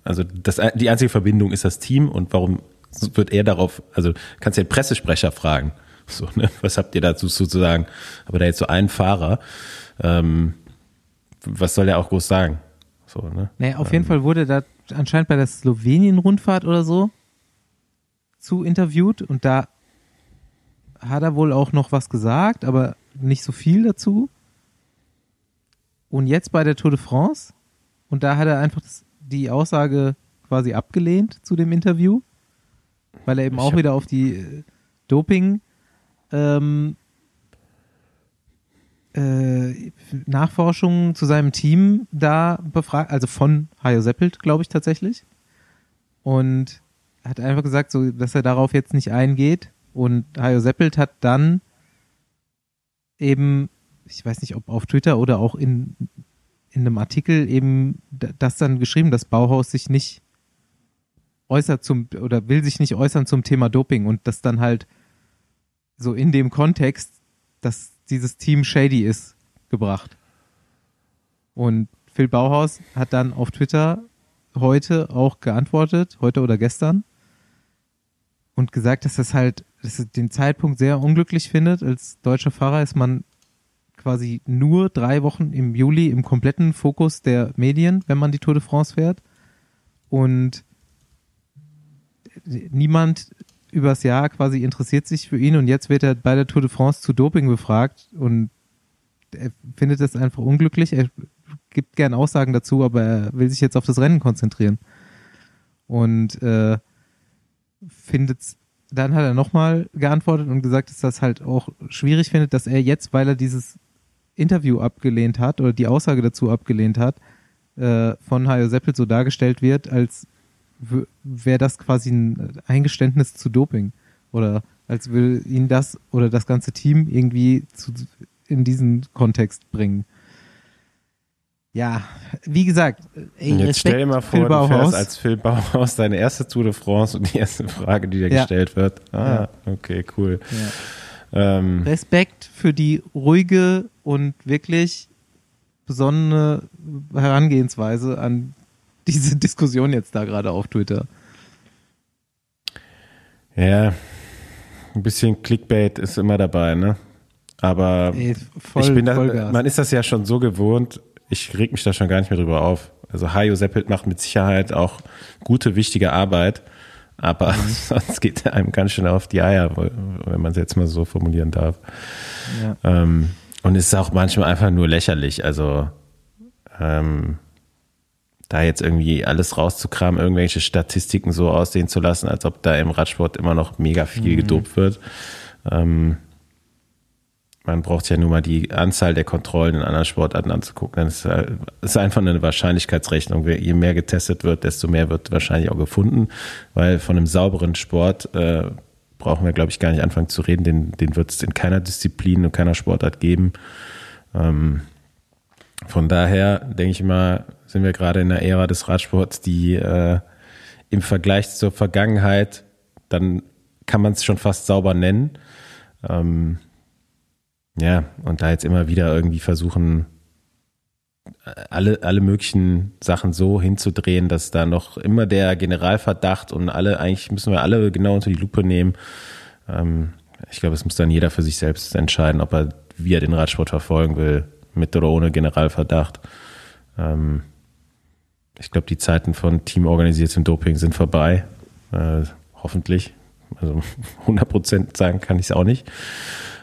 also das, die einzige Verbindung ist das Team und warum wird er darauf, also kannst du den Pressesprecher fragen, so, ne, was habt ihr dazu zu sagen? Aber da jetzt so ein Fahrer, ähm, was soll der auch groß sagen? So, ne? Naja, auf ähm, jeden Fall wurde da anscheinend bei der Slowenien-Rundfahrt oder so zu interviewt und da hat er wohl auch noch was gesagt, aber nicht so viel dazu. Und jetzt bei der Tour de France. Und da hat er einfach das, die Aussage quasi abgelehnt zu dem Interview, weil er eben auch wieder auf die äh, Doping ähm, äh, Nachforschungen zu seinem Team da befragt, also von Hajo Seppelt, glaube ich tatsächlich. Und hat einfach gesagt, so, dass er darauf jetzt nicht eingeht. Und Hajo Seppelt hat dann eben, ich weiß nicht, ob auf Twitter oder auch in, in einem Artikel eben das dann geschrieben, dass Bauhaus sich nicht äußert zum, oder will sich nicht äußern zum Thema Doping und das dann halt so in dem Kontext, dass dieses Team shady ist, gebracht. Und Phil Bauhaus hat dann auf Twitter heute auch geantwortet, heute oder gestern, und gesagt, dass das halt dass er den Zeitpunkt sehr unglücklich findet. Als deutscher Fahrer ist man quasi nur drei Wochen im Juli im kompletten Fokus der Medien, wenn man die Tour de France fährt. Und niemand übers Jahr quasi interessiert sich für ihn und jetzt wird er bei der Tour de France zu Doping befragt und er findet es einfach unglücklich. Er gibt gern Aussagen dazu, aber er will sich jetzt auf das Rennen konzentrieren. Und äh, findet dann hat er nochmal geantwortet und gesagt, dass das halt auch schwierig findet, dass er jetzt, weil er dieses Interview abgelehnt hat oder die Aussage dazu abgelehnt hat, äh, von Hajo Seppel so dargestellt wird, als wäre das quasi ein Eingeständnis zu Doping. Oder als will ihn das oder das ganze Team irgendwie zu, in diesen Kontext bringen. Ja, wie gesagt, ey, Jetzt Respekt, stell dir mal vor, Phil du fährst als Phil Bauhaus deine erste Tour de France und die erste Frage, die dir ja. gestellt wird. Ah, ja. okay, cool. Ja. Ähm. Respekt für die ruhige und wirklich besonnene Herangehensweise an diese Diskussion jetzt da gerade auf Twitter. Ja, ein bisschen Clickbait ist immer dabei, ne? Aber Ey, voll, ich bin da, man ist das ja schon so gewohnt, ich reg mich da schon gar nicht mehr drüber auf. Also Hajo Seppelt macht mit Sicherheit auch gute, wichtige Arbeit, aber mhm. sonst geht er einem ganz schön auf die Eier, wenn man es jetzt mal so formulieren darf. Ja. Ähm, und es ist auch manchmal einfach nur lächerlich. Also ähm, da jetzt irgendwie alles rauszukramen, irgendwelche Statistiken so aussehen zu lassen, als ob da im Radsport immer noch mega viel mhm. gedopt wird. Ähm, man braucht ja nur mal die Anzahl der Kontrollen in anderen Sportarten anzugucken. Das ist einfach eine Wahrscheinlichkeitsrechnung. Je mehr getestet wird, desto mehr wird wahrscheinlich auch gefunden, weil von einem sauberen Sport äh, brauchen wir, glaube ich, gar nicht anfangen zu reden. Den, den wird es in keiner Disziplin und keiner Sportart geben. Ähm, von daher denke ich mal, sind wir gerade in der Ära des Radsports, die äh, im Vergleich zur Vergangenheit, dann kann man es schon fast sauber nennen. Ähm, ja, und da jetzt immer wieder irgendwie versuchen, alle, alle möglichen Sachen so hinzudrehen, dass da noch immer der Generalverdacht und alle, eigentlich müssen wir alle genau unter die Lupe nehmen. Ähm, ich glaube, es muss dann jeder für sich selbst entscheiden, ob er, wie er den Radsport verfolgen will, mit oder ohne Generalverdacht. Ähm, ich glaube, die Zeiten von teamorganisiertem Doping sind vorbei. Äh, hoffentlich. Also 100 Prozent sagen kann ich es auch nicht.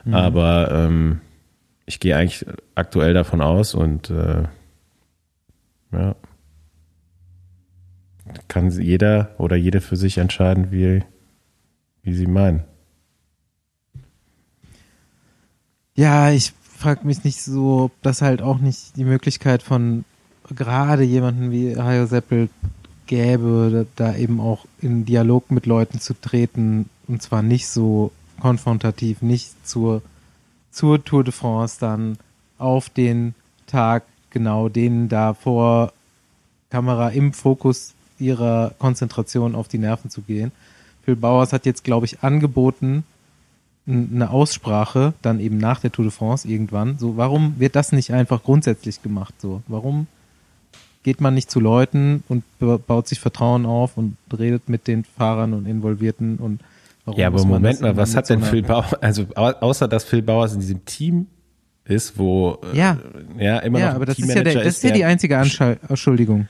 Mhm. Aber ähm, ich gehe eigentlich aktuell davon aus und äh, ja, kann jeder oder jede für sich entscheiden, wie, wie sie meinen. Ja, ich frage mich nicht so, ob das halt auch nicht die Möglichkeit von gerade jemanden wie Hajo Seppel gäbe, da eben auch in Dialog mit Leuten zu treten und zwar nicht so konfrontativ, nicht zur, zur Tour de France dann auf den Tag genau denen da vor Kamera im Fokus ihrer Konzentration auf die Nerven zu gehen. Phil Bauers hat jetzt, glaube ich, angeboten, eine Aussprache, dann eben nach der Tour de France irgendwann. So, warum wird das nicht einfach grundsätzlich gemacht? So, warum geht man nicht zu Leuten und baut sich Vertrauen auf und redet mit den Fahrern und Involvierten und warum Ja, aber Moment mal, was hat denn Phil Bauer, also außer dass Phil Bauers in diesem Team ist, wo äh, ja, äh, ja immer ja, noch aber das ist ja, der, das ist ja die einzige Entschuldigung.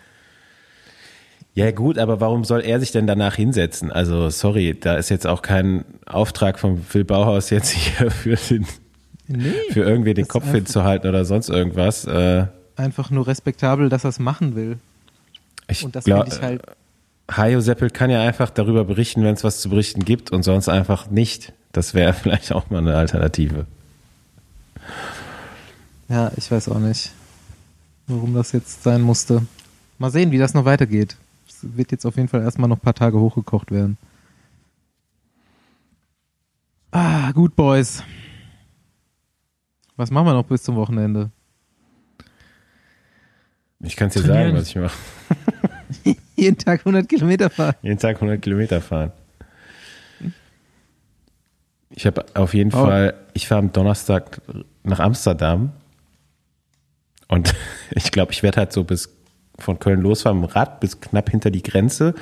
Ja gut, aber warum soll er sich denn danach hinsetzen? Also sorry, da ist jetzt auch kein Auftrag von Phil Bauhaus jetzt hier für den, nee, für irgendwie den Kopf hinzuhalten oder sonst irgendwas. Äh, einfach nur respektabel, dass er es machen will. Ich und das finde ich halt. Hajo Seppel kann ja einfach darüber berichten, wenn es was zu berichten gibt und sonst einfach nicht. Das wäre vielleicht auch mal eine Alternative. Ja, ich weiß auch nicht, warum das jetzt sein musste. Mal sehen, wie das noch weitergeht. Es wird jetzt auf jeden Fall erstmal noch ein paar Tage hochgekocht werden. Ah, gut, Boys. Was machen wir noch bis zum Wochenende? Ich kann es dir sagen, was ich mache. Jeden Tag 100 Kilometer fahren. Jeden Tag 100 Kilometer fahren. Ich habe auf jeden oh. Fall, ich fahre am Donnerstag nach Amsterdam und ich glaube, ich werde halt so bis von Köln losfahren mit dem Rad bis knapp hinter die Grenze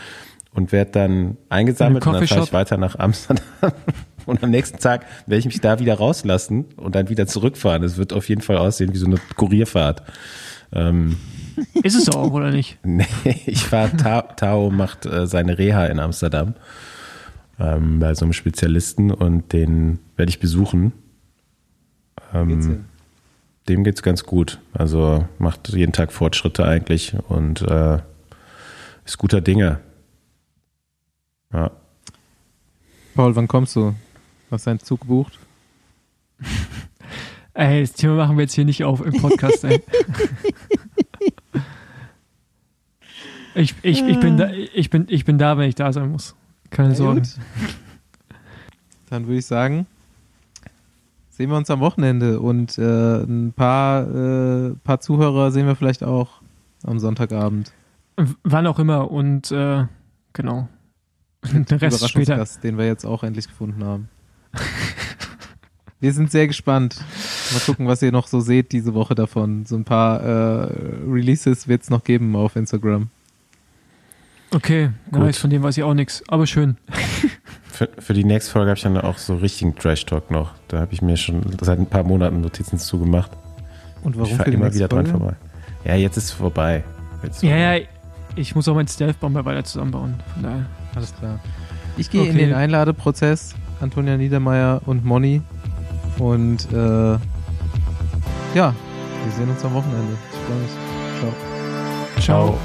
und werde dann eingesammelt und dann fahre ich weiter nach Amsterdam. Und am nächsten Tag werde ich mich da wieder rauslassen und dann wieder zurückfahren. Es wird auf jeden Fall aussehen wie so eine Kurierfahrt. Ähm, ist es auch, oder nicht? nee, ich fahre, Tao macht äh, seine Reha in Amsterdam. ähm, bei so einem Spezialisten und den werde ich besuchen. Ähm, dem geht's ganz gut. Also macht jeden Tag Fortschritte eigentlich und äh, ist guter Dinge. Ja. Paul, wann kommst du? Hast du einen Zug gebucht? ey, das Thema machen wir jetzt hier nicht auf im Podcast, ey. ich, ich, ich, bin da, ich, bin, ich bin da, wenn ich da sein muss. Keine Sorge. Dann würde ich sagen, sehen wir uns am Wochenende und äh, ein paar, äh, paar Zuhörer sehen wir vielleicht auch am Sonntagabend. Wann auch immer und äh, genau. Den Rest später. Den wir jetzt auch endlich gefunden haben. wir sind sehr gespannt. Mal gucken, was ihr noch so seht diese Woche davon. So ein paar äh, Releases wird es noch geben auf Instagram. Okay, nice, von dem weiß ich auch nichts, aber schön. Für, für die nächste Folge habe ich dann auch so richtigen Trash-Talk noch. Da habe ich mir schon seit ein paar Monaten Notizen zugemacht. Und warum ich fahre immer wieder Folge? dran vorbei. Ja, jetzt ist es vorbei. Jetzt ja, vorbei. ja, ich muss auch meinen Stealth-Bomber weiter zusammenbauen. Von daher. Alles klar. Ich gehe okay. in den Einladeprozess. Antonia Niedermeyer und Moni. Und äh, ja, wir sehen uns am Wochenende. Ich freue mich. Ciao. Ciao.